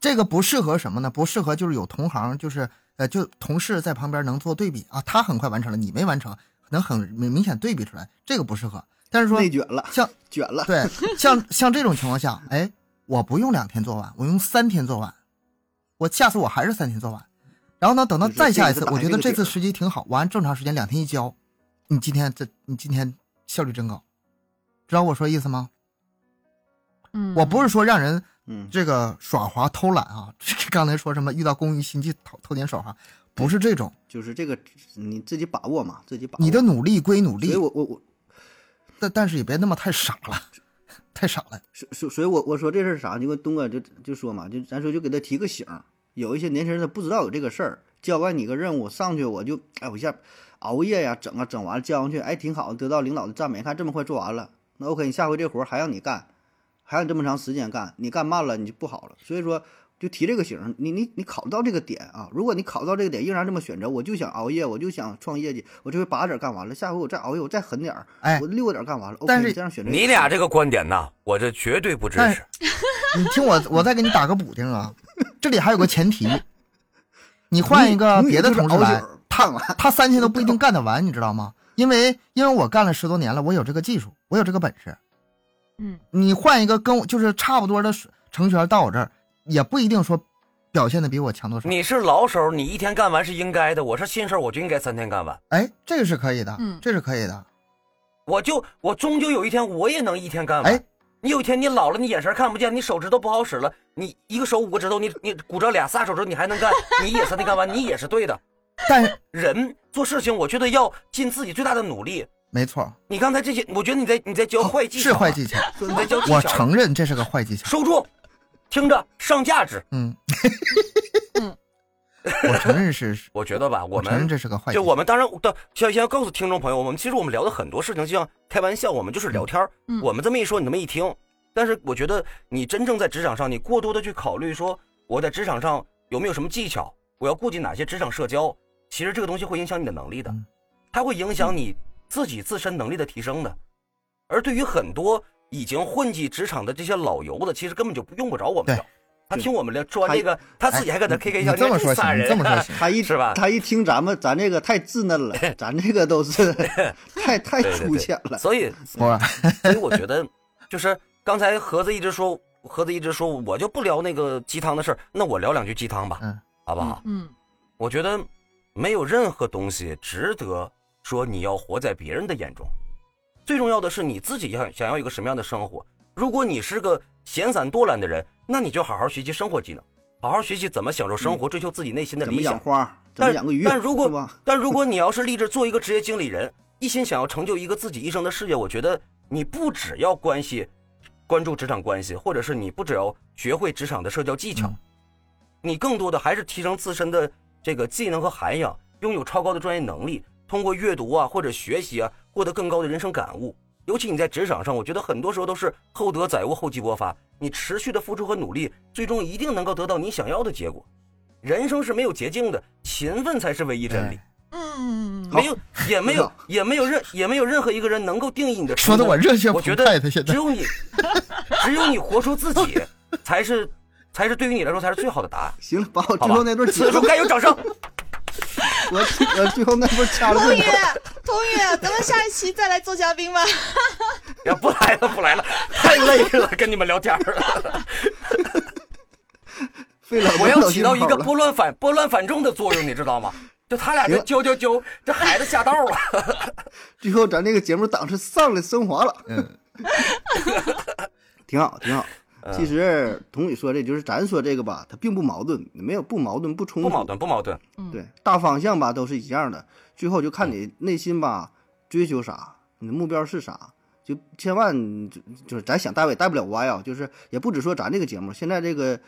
这个不适合什么呢？不适合就是有同行，就是呃，就同事在旁边能做对比啊，他很快完成了，你没完成，能很明明显对比出来，这个不适合。但是说内卷了，像卷了，对像像这种情况下，哎，我不用两天做完，我用三天做完，我下次我还是三天做完，然后呢，等到再下一次，我觉得这次时机挺好，我按正常时间两天一交，你今天这你今天效率真高，知道我说意思吗？嗯，我不是说让人嗯，这个耍滑偷懒啊，刚才说什么遇到工于心计偷偷点耍滑，不是这种，就是这个你自己把握嘛，自己把握。你的努力归努力所以，我我我但但是也别那么太傻了，太傻了。所所所以我，我说这事儿啥？你跟东哥就就说嘛，就咱说就给他提个醒儿。有一些年轻人他不知道有这个事儿，交给你个任务上去，我就哎我一下熬夜呀，整啊整完了交上去，哎挺好，得到领导的赞美。看这么快做完了，那 OK，你下回这活儿还让你干，还让你这么长时间干，你干慢了你就不好了。所以说就提这个醒，你你你考到这个点啊，如果你考到这个点，依然这么选择，我就想熬夜，我就想创业绩，我这回八点干完了，下回我再熬夜，我再狠点儿，哎我六个点干完了。但是你这样选择你俩这个观点呐，我这绝对不支持。你听我，我再给你打个补丁啊，这里还有个前提，你换一个别的同事来，他完。他三天都不一定干得完，你知道吗？因为因为我干了十多年了，我有这个技术，我有这个本事。嗯，你换一个跟我就是差不多的程序员到我这儿，也不一定说表现的比我强多少。你是老手，你一天干完是应该的。我是新手，我就应该三天干完。哎，这个是可以的，嗯这是可以的。我就我终究有一天我也能一天干完。哎，你有一天你老了，你眼神看不见，你手指头不好使了，你一个手五个指头，你你骨折俩仨手指头你还能干，你也三天干完，你也是对的。但人做事情，我觉得要尽自己最大的努力。没错，你刚才这些，我觉得你在你在教坏技巧、是坏技巧，你在教技巧。我承认这是个坏技巧。收住，听着上价值。嗯，我承认是，我觉得吧，我承认这是个坏。就我们当然的，先先告诉听众朋友，我们其实我们聊的很多事情，就像开玩笑，我们就是聊天嗯、我们这么一说，你那么一听，但是我觉得你真正在职场上，你过多的去考虑说我在职场上有没有什么技巧，我要顾及哪些职场社交，其实这个东西会影响你的能力的，它会影响你自己自身能力的提升的。而对于很多已经混迹职场的这些老油子，其实根本就不用不着我们聊。他听我们聊说完这个，他自己还搁那 K K 笑，这么说行，这么说行。他一是吧？他一听咱们咱这个太稚嫩了，咱这个都是 太太粗浅了。所以，所以我觉得，就是刚才盒子一直说，盒子一直说，我就不聊那个鸡汤的事儿，那我聊两句鸡汤吧，嗯，好不好？嗯，我觉得没有任何东西值得说你要活在别人的眼中，最重要的是你自己要想要一个什么样的生活。如果你是个闲散多懒的人，那你就好好学习生活技能，好好学习怎么享受生活，追求自己内心的理想。花？怎么养个鱼？但如果但如果你要是立志做一个职业经理人，一心想要成就一个自己一生的事业，我觉得你不只要关系关注职场关系，或者是你不只要学会职场的社交技巧，你更多的还是提升自身的这个技能和涵养，拥有超高的专业能力，通过阅读啊或者学习啊，获得更高的人生感悟。尤其你在职场上，我觉得很多时候都是厚德载物，厚积薄发。你持续的付出和努力，最终一定能够得到你想要的结果。人生是没有捷径的，勤奋才是唯一真理。嗯，没有，也没有，也没有任，也没有任何一个人能够定义你的。说的我热血我觉得只有你，只有你活出自己，才是，才是对于你来说才是最好的答案。行了，把我最后那段此处该有掌声。我我最后那段掐了。童宇，童宇，咱们下一期再来做嘉宾吧。要，不来了，不来了，太累了，跟你们聊天了。我要起到一个拨乱反拨乱反正的作用，你知道吗？就他俩这教教教，这孩子下道了。最后咱这个节目档次上来升华了，嗯，挺好，挺好。其实童宇说这就是咱说这个吧，它并不矛盾，没有不矛盾不冲突，不矛盾不矛盾。对，大方向吧都是一样的，最后就看你内心吧追求啥，你的目标是啥，就千万就就是咱想带也带不了歪啊，就是也不止说咱这个节目，现在这个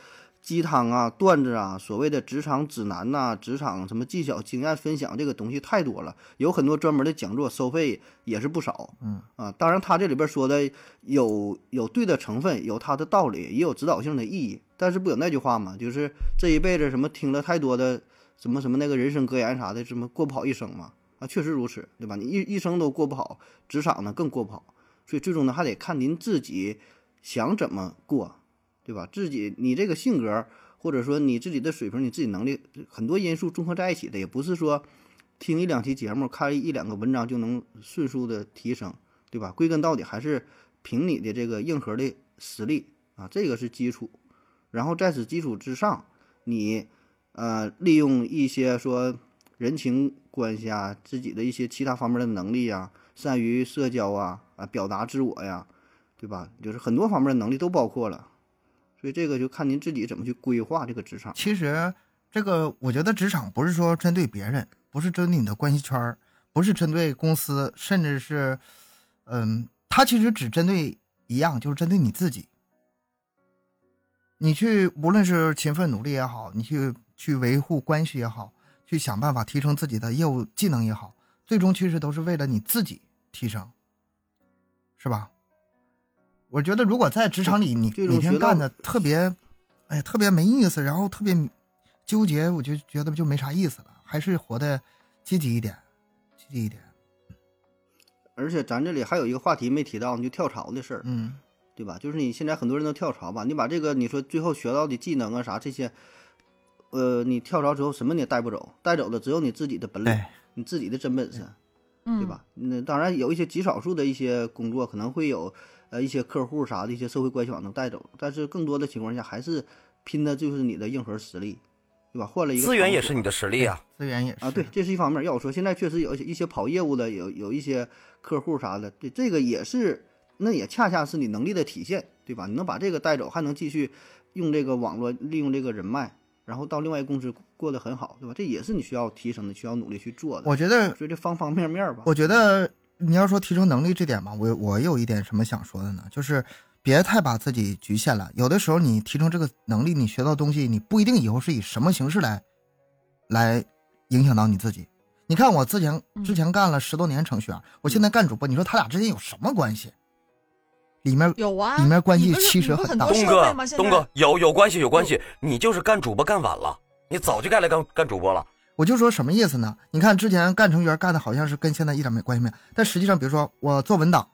鸡汤啊、段子啊、所谓的职场指南呐、职场什么技巧、经验分享这个东西太多了，有很多专门的讲座，收费也是不少。嗯啊，当然他这里边说的有有对的成分，有他的道理，也有指导性的意义。但是不有那句话吗，就是这一辈子什么听了太多的什么什么那个人生格言啥的，什么过不好一生嘛。啊，确实如此，对吧？你一一生都过不好，职场呢更过不好。所以最终呢，还得看您自己想怎么过。对吧？自己你这个性格，或者说你自己的水平、你自己能力，很多因素综合在一起的，也不是说听一两期节目、看一两个文章就能迅速的提升，对吧？归根到底还是凭你的这个硬核的实力啊，这个是基础。然后在此基础之上，你呃利用一些说人情关系啊，自己的一些其他方面的能力啊，善于社交啊啊，表达自我呀，对吧？就是很多方面的能力都包括了。所以这个就看您自己怎么去规划这个职场。其实，这个我觉得职场不是说针对别人，不是针对你的关系圈，不是针对公司，甚至是，嗯，它其实只针对一样，就是针对你自己。你去无论是勤奋努力也好，你去去维护关系也好，去想办法提升自己的业务技能也好，最终其实都是为了你自己提升，是吧？我觉得，如果在职场里你每天干的特别，哎呀，特别没意思，然后特别纠结，我就觉得就没啥意思了。还是活得积极一点，积极一点。而且咱这里还有一个话题没提到，就跳槽的事儿，嗯，对吧？就是你现在很多人都跳槽吧，你把这个你说最后学到的技能啊啥这些，呃，你跳槽之后什么你也带不走，带走的只有你自己的本领，你自己的真本事，对吧？那当然有一些极少数的一些工作可能会有。呃，一些客户啥的一些社会关系网能带走，但是更多的情况下还是拼的就是你的硬核实力，对吧？换了一个资源也是你的实力啊，资源也是啊，对，这是一方面。要我说，现在确实有一些跑业务的，有有一些客户啥的，对，这个也是，那也恰恰是你能力的体现，对吧？你能把这个带走，还能继续用这个网络，利用这个人脉，然后到另外一个公司过得很好，对吧？这也是你需要提升的，需要努力去做的。我觉得所以这方方面面吧，我觉得你要说提升能力这点吧，我我有一点什么想说的呢？就是别太把自己局限了。有的时候你提升这个能力，你学到东西，你不一定以后是以什么形式来来影响到你自己。你看我之前嗯之前干了十多年程序员，我现在干主播，你说他俩之间有什么关系？里面有啊，里面关系其实很大东哥东哥有有关系有关系，你就是干主播干晚了，你早就该来干干主播了。我就说什么意思呢？你看之前干程序员干的好像是跟现在一点没关系没有，但实际上，比如说我做文档，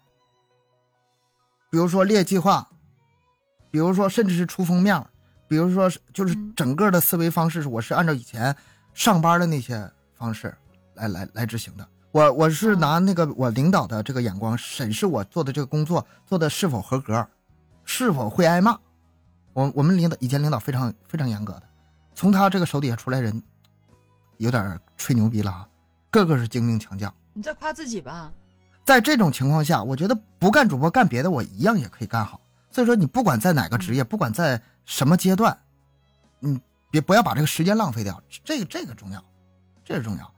比如说列计划，比如说甚至是出封面，比如说就是嗯整个的思维方式，我是按照以前上班的那些方式来来来执行的。我我是哦拿那个我领导的这个眼光审视我做的这个工作做的是否合格，是否会挨骂。我我们领导以前领导非常非常严格的，从他这个手底下出来人，有点吹牛逼了哈，个个是精兵强将。你在夸自己吧？在这种情况下，我觉得不干主播干别的，我一样也可以干好。所以说，你不管在哪个职业，不管在什么阶段，你别不要把这个时间浪费掉，这个这个重要，这个重要。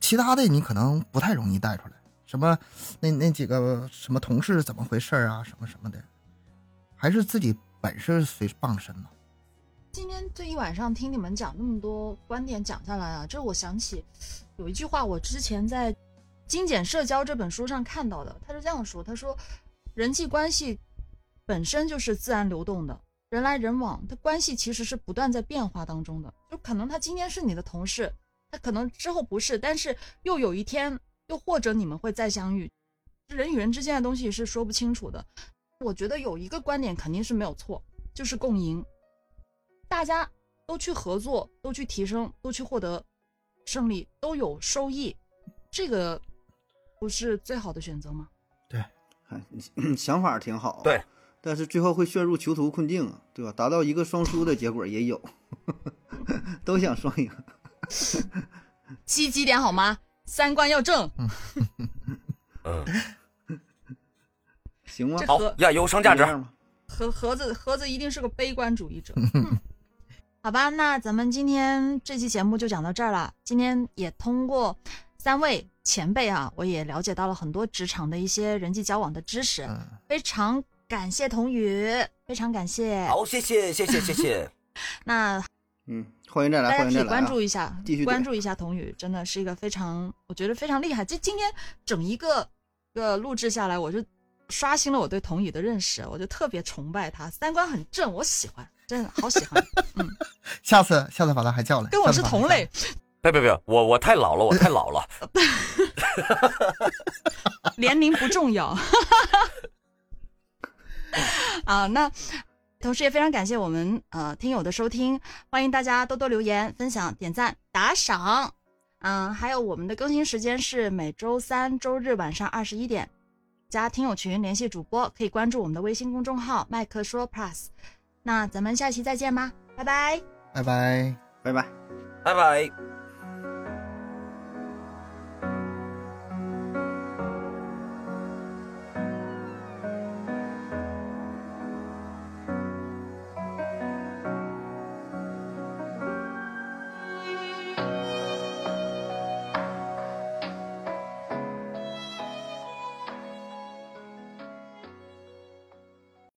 其他的你可能不太容易带出来，什么那那几个什么同事怎么回事啊，什么什么的，还是自己本事随傍身嘛。今天这一晚上听你们讲那么多观点讲下来啊，这我想起有一句话，我之前在《精简社交》这本书上看到的，他是这样说：他说，人际关系本身就是自然流动的，人来人往，他关系其实是不断在变化当中的。就可能他今天是你的同事，他可能之后不是，但是又有一天，又或者你们会再相遇。人与人之间的东西是说不清楚的。我觉得有一个观点肯定是没有错，就是共赢。大家都去合作，都去提升，都去获得胜利，都有收益，这个不是最好的选择吗？哎你想法挺好，对，但是最后会陷入囚徒困境啊，对吧？达到一个双输的结果也有，都想双赢。积极点好吗？三观要正。嗯，行吗这？好要有商价值盒盒子盒子一定是个悲观主义者。嗯 好吧，那咱们今天这期节目就讲到这儿了。今天也通过三位前辈啊，我也了解到了很多职场的一些人际交往的知识，嗯，非常感谢童宇，非常感谢。好，谢谢谢谢谢谢。那嗯，欢迎再来，大家可以欢迎再来、啊。关注一下，继续关注一下童宇，真的是一个非常，我觉得非常厉害。这今天整一个个录制下来，我就刷新了我对童宇的认识，我就特别崇拜他，三观很正，我喜欢，真的好喜欢。嗯，下次下次把他还叫来，跟我是同类。别别别，我我太老了，我太老了。年龄不重要。啊，那同时也非常感谢我们呃听友的收听，欢迎大家多多留言、分享、点赞、打赏。嗯，还有我们的更新时间是每周三、周日晚上二十一点。加听友群联系主播，可以关注我们的微信公众号“麦克说 Plus”。那咱们下期再见吧，拜拜。拜拜。拜拜。拜拜。